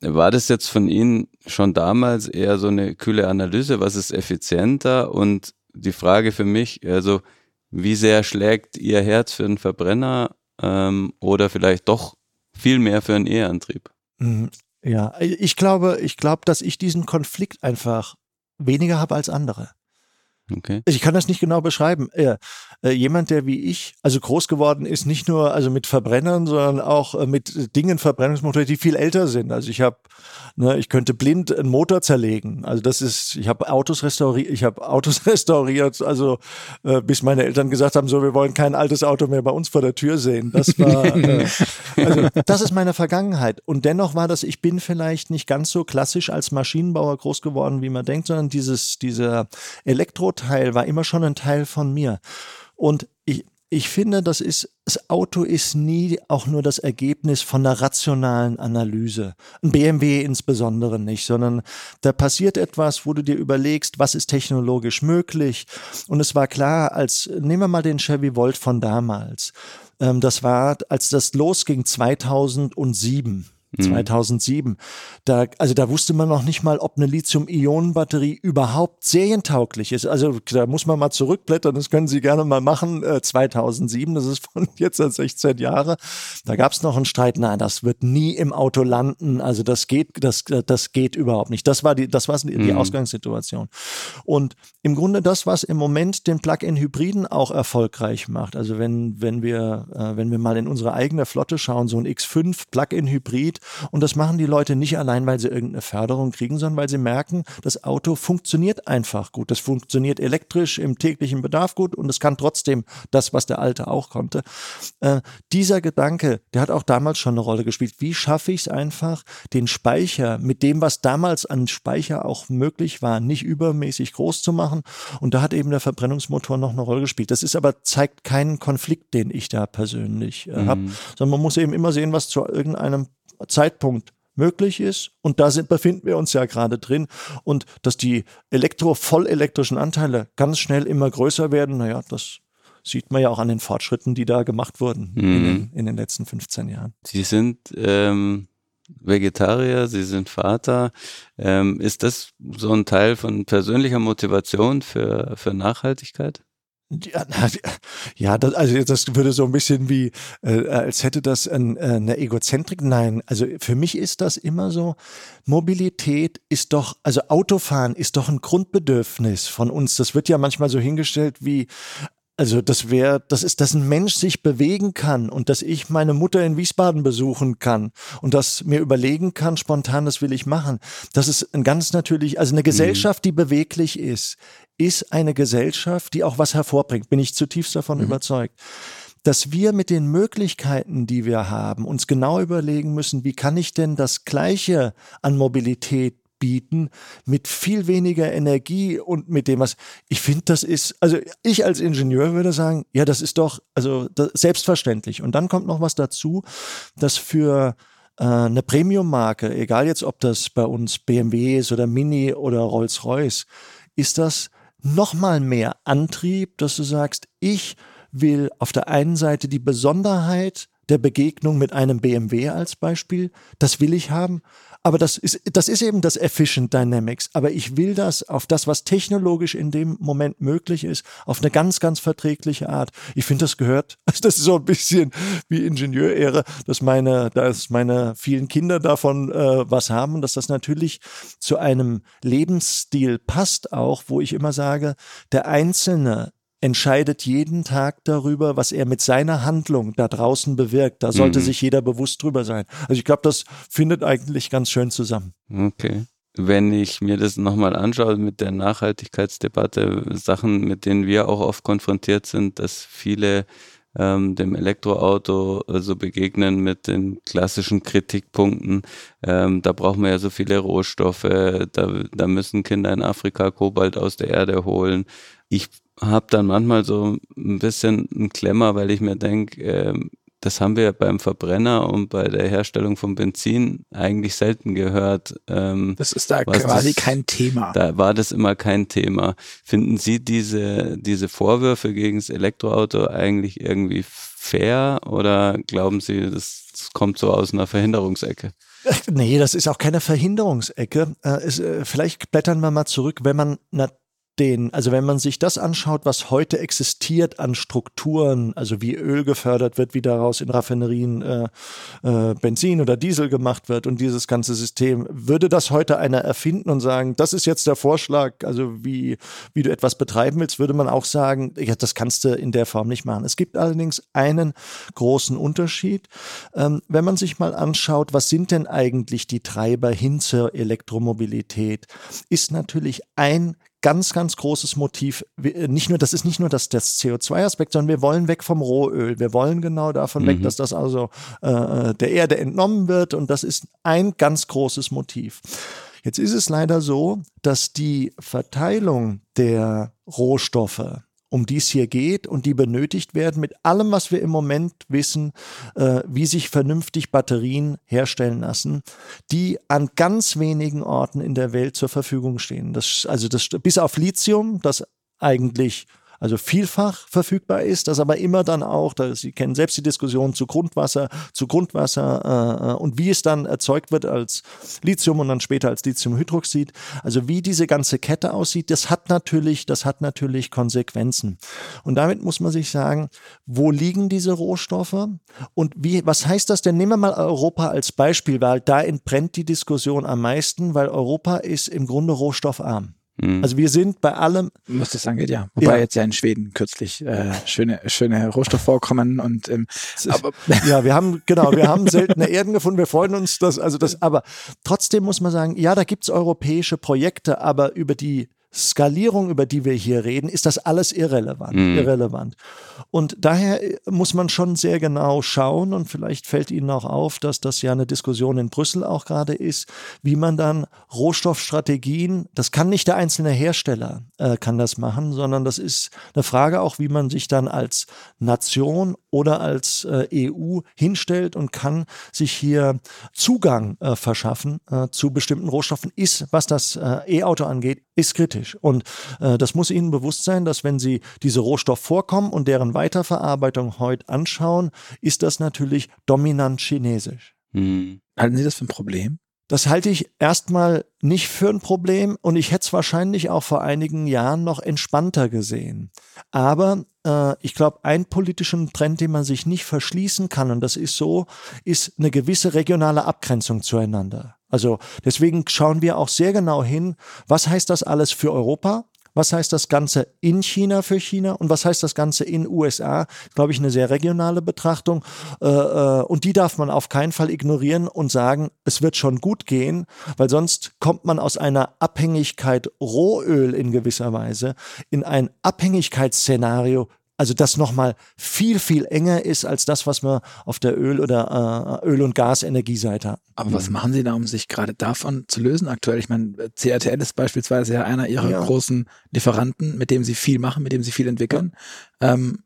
war das jetzt von Ihnen schon damals eher so eine kühle Analyse, was ist effizienter? Und die Frage für mich, also wie sehr schlägt Ihr Herz für einen Verbrenner ähm, oder vielleicht doch viel mehr für einen E-Antrieb? Ja, ich glaube, ich glaube, dass ich diesen Konflikt einfach weniger habe als andere. Okay. Ich kann das nicht genau beschreiben. Äh, jemand, der wie ich, also groß geworden ist, nicht nur also mit Verbrennern, sondern auch äh, mit Dingen, Verbrennungsmotoren, die viel älter sind. Also ich habe, ne, ich könnte blind einen Motor zerlegen. Also das ist, ich habe Autos restauriert, ich habe Autos (laughs) restauriert, also äh, bis meine Eltern gesagt haben, so wir wollen kein altes Auto mehr bei uns vor der Tür sehen. Das war, (laughs) äh, also das ist meine Vergangenheit. Und dennoch war das, ich bin vielleicht nicht ganz so klassisch als Maschinenbauer groß geworden, wie man denkt, sondern dieses, dieser Elektroteil war immer schon ein Teil von mir. Und ich, ich finde, das ist, das Auto ist nie auch nur das Ergebnis von einer rationalen Analyse. Ein BMW insbesondere nicht, sondern da passiert etwas, wo du dir überlegst, was ist technologisch möglich. Und es war klar, als, nehmen wir mal den Chevy Volt von damals. Ähm, das war, als das losging 2007. 2007. Da, also da wusste man noch nicht mal, ob eine Lithium-Ionen-Batterie überhaupt serientauglich ist. Also da muss man mal zurückblättern, das können Sie gerne mal machen. Äh, 2007, das ist von (laughs) jetzt an 16 Jahre. Da gab es noch einen Streit, nein, das wird nie im Auto landen. Also das geht, das, das geht überhaupt nicht. Das war die, das war die, die Mhm. Ausgangssituation. Und im Grunde das, was im Moment den Plug-in-Hybriden auch erfolgreich macht. Also wenn, wenn wir, äh, wenn wir mal in unsere eigene Flotte schauen, so ein X5 Plug-in-Hybrid, und das machen die Leute nicht allein, weil sie irgendeine Förderung kriegen, sondern weil sie merken, das Auto funktioniert einfach gut. Das funktioniert elektrisch im täglichen Bedarf gut und es kann trotzdem das, was der alte auch konnte. Äh, dieser Gedanke, der hat auch damals schon eine Rolle gespielt. Wie schaffe ich es einfach, den Speicher mit dem, was damals an Speicher auch möglich war, nicht übermäßig groß zu machen? Und da hat eben der Verbrennungsmotor noch eine Rolle gespielt. Das ist aber zeigt keinen Konflikt, den ich da persönlich äh, habe, Mhm. sondern man muss eben immer sehen, was zu irgendeinem Zeitpunkt möglich ist. Und da sind, befinden wir uns ja gerade drin. Und dass die elektro vollelektrischen Anteile ganz schnell immer größer werden, naja, das sieht man ja auch an den Fortschritten, die da gemacht wurden in, Mhm. den, in den letzten 15 Jahren. Sie sind ähm, Vegetarier, Sie sind Vater. Ähm, ist das so ein Teil von persönlicher Motivation für, für Nachhaltigkeit? Ja, ja das, also das würde so ein bisschen wie, äh, als hätte das ein, äh, eine Egozentrik. Nein, also für mich ist das immer so, Mobilität ist doch, also Autofahren ist doch ein Grundbedürfnis von uns. Das wird ja manchmal so hingestellt wie, also das wäre, das ist, dass ein Mensch sich bewegen kann und dass ich meine Mutter in Wiesbaden besuchen kann und das mir überlegen kann, spontan, das will ich machen. Das ist ein ganz natürlich, also eine mhm. Gesellschaft, die beweglich ist, ist eine Gesellschaft, die auch was hervorbringt. Bin ich zutiefst davon mhm. überzeugt dass wir mit den Möglichkeiten, die wir haben, uns genau überlegen müssen, wie kann ich denn das Gleiche an Mobilität bieten mit viel weniger Energie und mit dem was ich finde das ist also ich als Ingenieur würde sagen ja das ist doch also selbstverständlich und dann kommt noch was dazu dass für äh, eine Premium Marke egal jetzt ob das bei uns BMW ist oder Mini oder Rolls-Royce ist das noch mal mehr Antrieb dass du sagst ich will auf der einen Seite die Besonderheit der Begegnung mit einem BMW als Beispiel, das will ich haben. Aber das ist, das ist eben das Efficient Dynamics. Aber ich will das auf das, was technologisch in dem Moment möglich ist, auf eine ganz, ganz verträgliche Art. Ich finde, das gehört, (laughs) das ist so ein bisschen wie Ingenieurehre, dass meine, dass meine vielen Kinder davon äh, was haben, dass das natürlich zu einem Lebensstil passt auch, wo ich immer sage, der Einzelne entscheidet jeden Tag darüber, was er mit seiner Handlung da draußen bewirkt. Da sollte mhm. sich jeder bewusst drüber sein. Also ich glaube, das findet eigentlich ganz schön zusammen. Okay. Wenn ich mir das nochmal anschaue mit der Nachhaltigkeitsdebatte, Sachen, mit denen wir auch oft konfrontiert sind, dass viele ähm, dem Elektroauto so also begegnen mit den klassischen Kritikpunkten. Ähm, da brauchen wir ja so viele Rohstoffe, da, da müssen Kinder in Afrika Kobalt aus der Erde holen. Ich habe dann manchmal so ein bisschen ein Klemmer, weil ich mir denke, äh, das haben wir beim Verbrenner und bei der Herstellung von Benzin eigentlich selten gehört. Ähm, das ist da quasi das, kein Thema. Da war das immer kein Thema. Finden Sie diese, diese Vorwürfe gegen das Elektroauto eigentlich irgendwie fair oder glauben Sie, das, das kommt so aus einer Verhinderungsecke? (laughs) Nee, das ist auch keine Verhinderungsecke. Äh, ist, äh, vielleicht blättern wir mal zurück, wenn man den, also wenn man sich das anschaut, was heute existiert an Strukturen, also wie Öl gefördert wird, wie daraus in Raffinerien äh, äh, Benzin oder Diesel gemacht wird und dieses ganze System, würde das heute einer erfinden und sagen, das ist jetzt der Vorschlag, also wie, wie du etwas betreiben willst, würde man auch sagen, ja, das kannst du in der Form nicht machen. Es gibt allerdings einen großen Unterschied. Ähm, wenn man sich mal anschaut, was sind denn eigentlich die Treiber hin zur Elektromobilität, ist natürlich ein ganz, ganz großes Motiv. Äh, nicht nur, das ist nicht nur das, das CO2-Aspekt, sondern wir wollen weg vom Rohöl. Wir wollen genau davon mhm. weg, dass das also äh, äh, der Erde entnommen wird. Und das ist ein ganz großes Motiv. Jetzt ist es leider so, dass die Verteilung der Rohstoffe um die es hier geht und die benötigt werden, mit allem, was wir im Moment wissen, äh, wie sich vernünftig Batterien herstellen lassen, die an ganz wenigen Orten in der Welt zur Verfügung stehen. Das, also das, bis auf Lithium, das eigentlich also vielfach verfügbar ist, das aber immer dann auch, da, Sie kennen selbst die Diskussion zu Grundwasser, zu Grundwasser äh, äh, und wie es dann erzeugt wird als Lithium und dann später als Lithiumhydroxid. Also wie diese ganze Kette aussieht, das hat natürlich, das hat natürlich Konsequenzen. Und damit muss man sich sagen, wo liegen diese Rohstoffe und wie, was heißt das denn? Nehmen wir mal Europa als Beispiel, weil da entbrennt die Diskussion am meisten, weil Europa ist im Grunde rohstoffarm. Mhm. Also wir sind bei allem. Was das angeht, ja. Wobei ja. jetzt ja in Schweden kürzlich äh, schöne, schöne Rohstoffvorkommen und ähm, aber (laughs) ja, wir haben, genau, wir haben (laughs) seltene Erden gefunden, wir freuen uns, dass, also das, aber trotzdem muss man sagen, ja, da gibt's europäische Projekte, aber über die Skalierung, über die wir hier reden, ist das alles irrelevant. Mhm. irrelevant. Und daher äh, muss man schon sehr genau schauen und vielleicht fällt Ihnen auch auf, dass das ja eine Diskussion in Brüssel auch gerade ist, wie man dann Rohstoffstrategien, das kann nicht der einzelne Hersteller äh, kann das machen, sondern das ist eine Frage auch, wie man sich dann als Nation oder als äh, EU hinstellt und kann sich hier Zugang äh, verschaffen äh, zu bestimmten Rohstoffen, ist, was das äh, E-Auto angeht, ist kritisch. Und äh, das muss Ihnen bewusst sein, dass wenn Sie diese Rohstoffvorkommen und deren Weiterverarbeitung heute anschauen, ist das natürlich dominant chinesisch. Hm. Halten Sie das für ein Problem? Das halte ich erstmal nicht für ein Problem und ich hätte es wahrscheinlich auch vor einigen Jahren noch entspannter gesehen. Aber äh, ich glaube, ein politischen Trend, den man sich nicht verschließen kann, und das ist so, ist eine gewisse regionale Abgrenzung zueinander. Also deswegen schauen wir auch sehr genau hin, was heißt das alles für Europa? Was heißt das Ganze in China für China und was heißt das Ganze in USA? Glaube ich, eine sehr regionale Betrachtung. Äh, äh, und die darf man auf keinen Fall ignorieren und sagen, es wird schon gut gehen, weil sonst kommt man aus einer Abhängigkeit Rohöl in gewisser Weise in ein Abhängigkeitsszenario also das nochmal viel, viel enger ist als das, was wir auf der Öl- oder äh, Öl- und Gasenergieseite haben. Aber was machen Sie da, um sich gerade davon zu lösen aktuell? Ich meine, CRTL ist beispielsweise ja einer Ihrer ja. großen Lieferanten, mit dem Sie viel machen, mit dem Sie viel entwickeln. Ja. Ähm,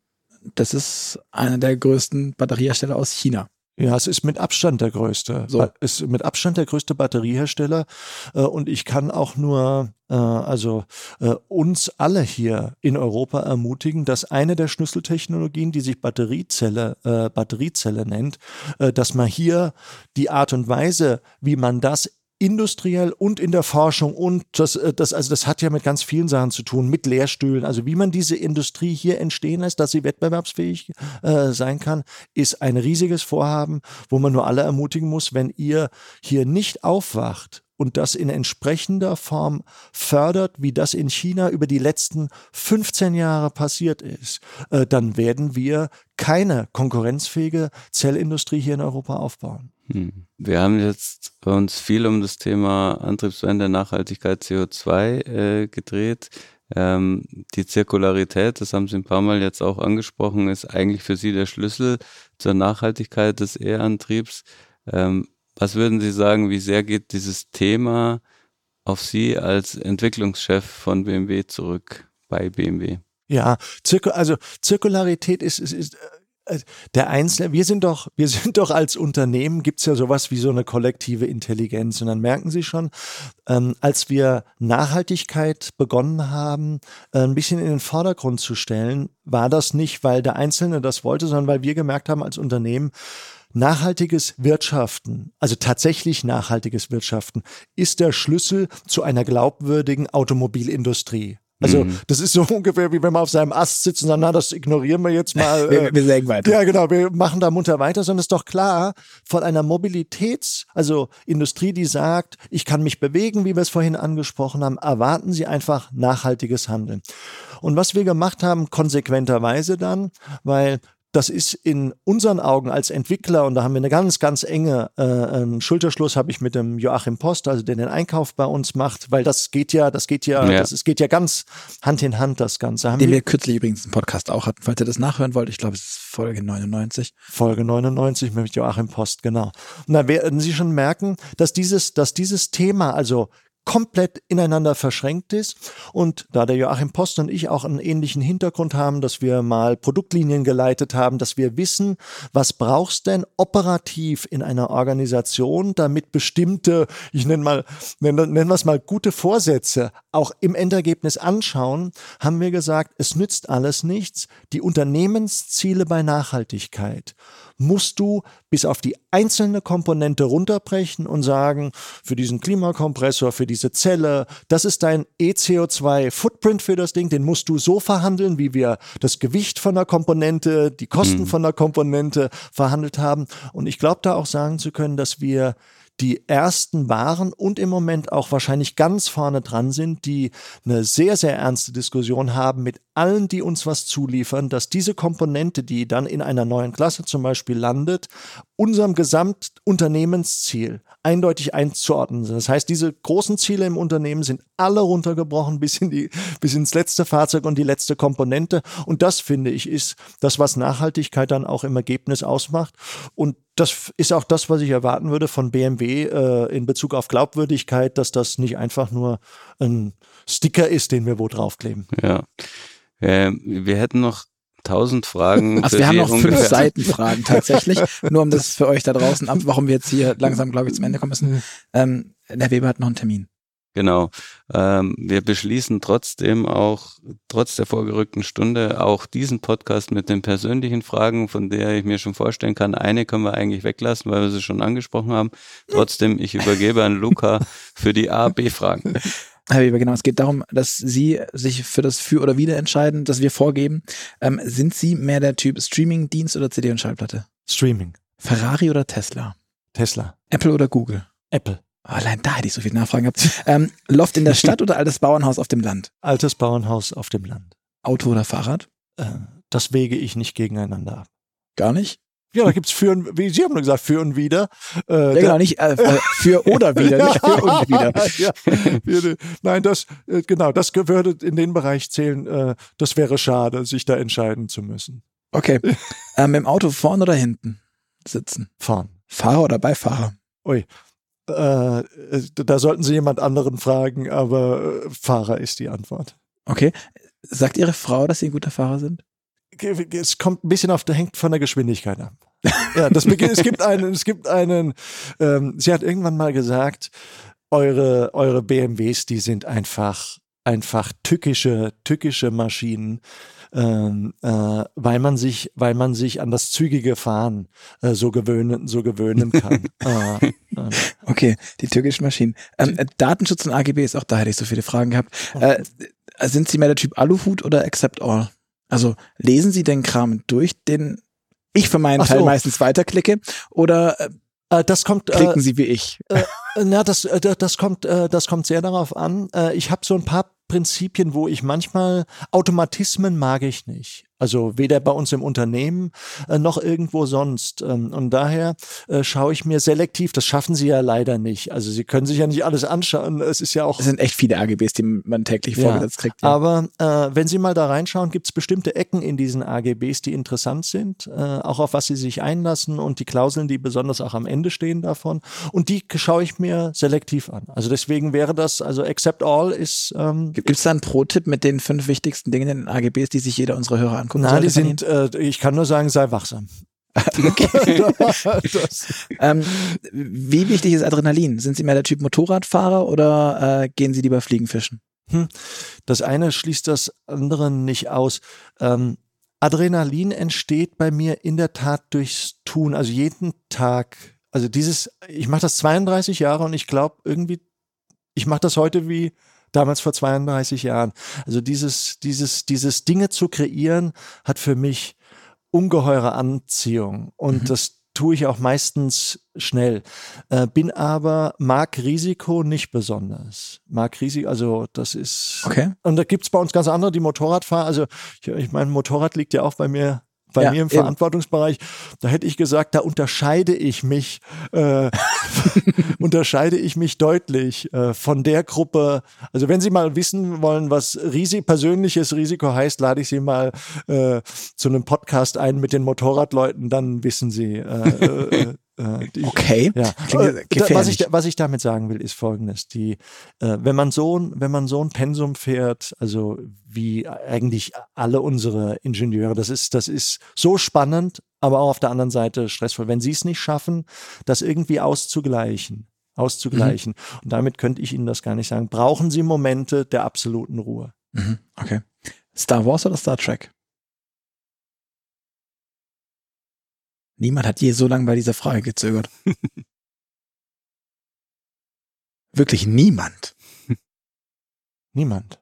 das ist einer der größten Batteriehersteller aus China. Ja, es ist mit Abstand der größte. So. Es ist mit Abstand der größte Batteriehersteller. Äh, und ich kann auch nur äh, also äh, uns alle hier in Europa ermutigen, dass eine der Schlüsseltechnologien, die sich Batteriezelle, Batteriezelle nennt, dass man hier die Art und Weise, wie man das industriell und in der Forschung und das, äh, das, also das hat ja mit ganz vielen Sachen zu tun, mit Lehrstühlen. Also wie man diese Industrie hier entstehen lässt, dass sie wettbewerbsfähig äh, sein kann, ist ein riesiges Vorhaben, wo man nur alle ermutigen muss, wenn ihr hier nicht aufwacht und das in entsprechender Form fördert, wie das in China über die letzten 15 Jahre passiert ist, äh, dann werden wir keine konkurrenzfähige Zellindustrie hier in Europa aufbauen. Hm. Wir haben jetzt uns viel um das Thema Antriebswende, Nachhaltigkeit, CO2 äh, gedreht. Ähm, die Zirkularität, das haben Sie ein paar Mal jetzt auch angesprochen, ist eigentlich für Sie der Schlüssel zur Nachhaltigkeit des E-Antriebs. Ähm, was würden Sie sagen, wie sehr geht dieses Thema auf Sie als Entwicklungschef von BMW zurück bei BMW? Ja, Zirku also Zirkularität ist, ist, ist äh, der Einzelne, wir sind doch, wir sind doch als Unternehmen, gibt's ja sowas wie so eine kollektive Intelligenz. Und dann merken Sie schon, ähm, als wir Nachhaltigkeit begonnen haben, äh, ein bisschen in den Vordergrund zu stellen, war das nicht, weil der Einzelne das wollte, sondern weil wir gemerkt haben als Unternehmen, Nachhaltiges Wirtschaften, also tatsächlich nachhaltiges Wirtschaften, ist der Schlüssel zu einer glaubwürdigen Automobilindustrie. Also mhm. das ist so (laughs) ungefähr wie wenn man auf seinem Ast sitzt und sagt, na, das ignorieren wir jetzt mal. (laughs) wir, wir sägen weiter. Ja, genau, wir machen da munter weiter, sondern es ist doch klar, von einer Mobilitäts-, also Industrie, die sagt, ich kann mich bewegen, wie wir es vorhin angesprochen haben, erwarten Sie einfach nachhaltiges Handeln. Und was wir gemacht haben, konsequenterweise dann, weil das ist in unseren Augen als Entwickler, und da haben wir eine ganz, ganz enge äh, einen Schulterschluss, habe ich mit dem Joachim Post, also der den Einkauf bei uns macht, weil das geht ja, das geht ja, ja. Das, es geht ja ganz Hand in Hand, das Ganze. Haben den wir, wir kürzlich übrigens einen Podcast auch hatten, falls ihr das nachhören wollt. Ich glaube, es ist Folge 99. Folge 99 mit Joachim Post, genau. Und da werden Sie schon merken, dass dieses, dass dieses Thema, also komplett ineinander verschränkt ist. Und da der Joachim Post und ich auch einen ähnlichen Hintergrund haben, dass wir mal Produktlinien geleitet haben, dass wir wissen, was brauchst denn operativ in einer Organisation, damit bestimmte, ich nenne mal, nennen wir es mal gute Vorsätze auch im Endergebnis anschauen, haben wir gesagt, es nützt alles nichts. Die Unternehmensziele bei Nachhaltigkeit musst du bis auf die einzelne Komponente runterbrechen und sagen, für diesen Klimakompressor, für diese Zelle, das ist dein ECO2-Footprint für das Ding, den musst du so verhandeln, wie wir das Gewicht von der Komponente, die Kosten mhm. von der Komponente verhandelt haben. Und ich glaube da auch sagen zu können, dass wir die ersten waren und im Moment auch wahrscheinlich ganz vorne dran sind, die eine sehr, sehr ernste Diskussion haben mit allen, die uns was zuliefern, dass diese Komponente, die dann in einer neuen Klasse zum Beispiel landet, unserem Gesamtunternehmensziel eindeutig einzuordnen sind. Das heißt, diese großen Ziele im Unternehmen sind alle runtergebrochen bis, in die, bis ins letzte Fahrzeug und die letzte Komponente. Und das, finde ich, ist das, was Nachhaltigkeit dann auch im Ergebnis ausmacht. Und das ist auch das, was ich erwarten würde von BMW äh, in Bezug auf Glaubwürdigkeit, dass das nicht einfach nur ein Sticker ist, den wir wo draufkleben. Ja. Äh, wir hätten noch tausend Fragen. Also wir haben noch fünf Seiten Fragen tatsächlich, nur um das für euch da draußen ab, warum wir jetzt hier langsam, glaube ich, zum Ende kommen müssen. Ähm, der Weber hat noch einen Termin. Genau. Ähm, wir beschließen trotzdem auch, trotz der vorgerückten Stunde, auch diesen Podcast mit den persönlichen Fragen, von der ich mir schon vorstellen kann, eine können wir eigentlich weglassen, weil wir sie schon angesprochen haben. Trotzdem, ich übergebe an Luca für die A, B-Fragen. (laughs) Herr Weber, genau. Es geht darum, dass Sie sich für das Für oder Wider entscheiden, das wir vorgeben. Ähm, sind Sie mehr der Typ Streaming-Dienst oder CD und Schallplatte? Streaming. Ferrari oder Tesla? Tesla. Apple oder Google? Apple. Allein da hätte ich so viele Nachfragen gehabt. Ähm, Loft in der (laughs) Stadt oder altes Bauernhaus auf dem Land? Altes Bauernhaus auf dem Land. Auto oder Fahrrad? Äh, das wege ich nicht gegeneinander ab. Gar nicht? Ja, da gibt's für und, wie Sie haben gesagt, für und wieder. Äh, ja, genau, nicht äh, für oder (laughs) wieder, nicht für und wieder. ja, nein, das, äh, genau, das würde in den Bereich zählen. Äh, das wäre schade, sich da entscheiden zu müssen. Okay. (laughs) ähm, Im Auto vorn oder hinten sitzen? Vorn. Fahrer oder Beifahrer? Ui. Äh, da sollten Sie jemand anderen fragen, aber äh, Fahrer ist die Antwort. Okay. Sagt Ihre Frau, dass Sie ein guter Fahrer sind? Es kommt ein bisschen auf, hängt von der Geschwindigkeit ab. (laughs) ja, das, es gibt einen, es gibt einen, ähm, sie hat irgendwann mal gesagt, eure, eure BMWs, die sind einfach, einfach tückische, tückische Maschinen. Ähm, äh, weil man sich, weil man sich an das zügige Fahren äh, so gewöhnen, so gewöhnen kann. (laughs) äh, äh. Okay, die türkischen Maschinen. Ähm, Datenschutz und AGB ist auch da hätte ich so viele Fragen gehabt. Äh, sind Sie mehr der Typ Aluhut oder Accept All? Also lesen Sie den Kram durch, den ich für meinen Ach Teil so. meistens weiterklicke oder äh, äh das kommt, äh, klicken Sie wie ich? Äh, na, das, äh, das kommt, äh, das kommt sehr darauf an. Äh, ich habe so ein paar Prinzipien, wo ich manchmal Automatismen mag ich nicht. Also weder bei uns im Unternehmen äh, noch irgendwo sonst. Ähm, und daher äh, schaue ich mir selektiv, das schaffen Sie ja leider nicht. Also Sie können sich ja nicht alles anschauen. Es ist ja auch. Es sind echt viele AGBs, die man täglich ja, vorgesetzt kriegt. Ja. Aber äh, wenn Sie mal da reinschauen, gibt es bestimmte Ecken in diesen AGBs, die interessant sind, äh, auch auf was Sie sich einlassen und die Klauseln, die besonders auch am Ende stehen davon. Und die schaue ich mir selektiv an. Also deswegen wäre das, also Accept All ist. Ähm, gibt es da einen Pro-Tipp mit den fünf wichtigsten Dingen in den AGBs, die sich jeder unserer Hörer an angucken Nein, die sind, äh, ich kann nur sagen, sei wachsam. (laughs) (laughs) ähm, wie wichtig ist Adrenalin? Sind Sie mehr der Typ Motorradfahrer oder äh, gehen Sie lieber Fliegen fischen? Hm. Das eine schließt das andere nicht aus. Ähm, Adrenalin entsteht bei mir in der Tat durchs Tun, also jeden Tag. Also dieses, ich mache das 32 Jahre und ich glaube irgendwie, ich mache das heute wie damals vor 32 Jahren. Also dieses, dieses, dieses Dinge zu kreieren hat für mich ungeheure Anziehung und mhm. das tue ich auch meistens schnell. Äh, bin aber, mag Risiko nicht besonders. Mag Risiko, also das ist. Okay. Und da gibt's bei uns ganz andere, die Motorrad fahren. Also ich, ich mein Motorrad liegt ja auch bei mir bei ja, mir im eben. Verantwortungsbereich, da hätte ich gesagt, da unterscheide ich mich, äh, (laughs) unterscheide ich mich deutlich äh, von der Gruppe. Also wenn Sie mal wissen wollen, was Risik, persönliches Risiko heißt, lade ich Sie mal äh, zu einem Podcast ein mit den Motorradleuten, dann wissen Sie, äh, äh, (laughs) äh, die, okay. Ja. Äh, was, ich, was ich damit sagen will, ist folgendes. Die, äh, wenn man so, wenn man so ein Pensum fährt, also wie eigentlich alle unsere Ingenieure, das ist, das ist so spannend, aber auch auf der anderen Seite stressvoll. Wenn sie es nicht schaffen, das irgendwie auszugleichen, auszugleichen, mhm. und damit könnte ich Ihnen das gar nicht sagen, brauchen Sie Momente der absoluten Ruhe. Mhm. Okay. Star Wars oder Star Trek? Niemand hat je so lange bei dieser Frage gezögert. (laughs) Wirklich niemand. (laughs) Niemand.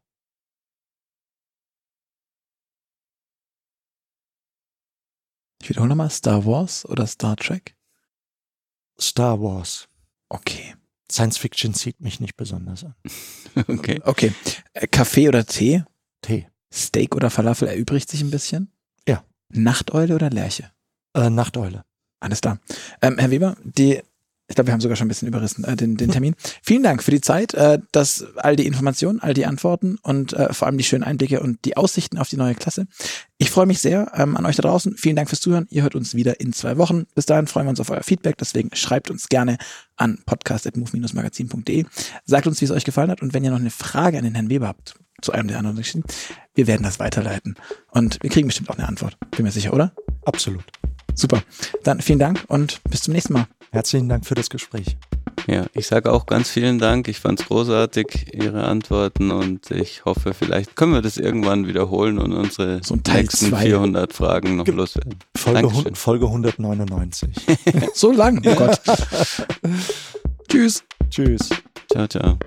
Ich wiederhole nochmal, Star Wars oder Star Trek? Star Wars. Okay. Science Fiction zieht mich nicht besonders an. (laughs) okay. Okay. Äh, Kaffee oder Tee? Tee. Steak oder Falafel erübrigt sich ein bisschen? Ja. Nachteule oder Lerche? Äh, Nachteule. Alles klar. Ähm, Herr Weber, die, ich glaube, wir haben sogar schon ein bisschen überrissen, äh, den, den Termin. Vielen Dank für die Zeit, äh, dass all die Informationen, all die Antworten und äh, vor allem die schönen Einblicke und die Aussichten auf die neue Klasse. Ich freue mich sehr ähm, an euch da draußen. Vielen Dank fürs Zuhören. Ihr hört uns wieder in zwei Wochen. Bis dahin freuen wir uns auf euer Feedback. Deswegen schreibt uns gerne an podcast.move-magazin.de. Sagt uns, wie es euch gefallen hat. Und wenn ihr noch eine Frage an den Herrn Weber habt, zu einem der anderen Geschichten, wir werden das weiterleiten. Und wir kriegen bestimmt auch eine Antwort. Bin mir sicher, oder? Absolut. Super. Dann vielen Dank und bis zum nächsten Mal. Herzlichen Dank für das Gespräch. Ja, ich sage auch ganz vielen Dank. Ich fand es großartig, Ihre Antworten und ich hoffe, vielleicht können wir das irgendwann wiederholen und unsere So nächsten zwei. 400 Fragen noch loswerden. Folge, hun- Folge 199. (laughs) So lang, oh (laughs) Gott. (laughs) Tschüss. Tschüss. Ciao, ciao.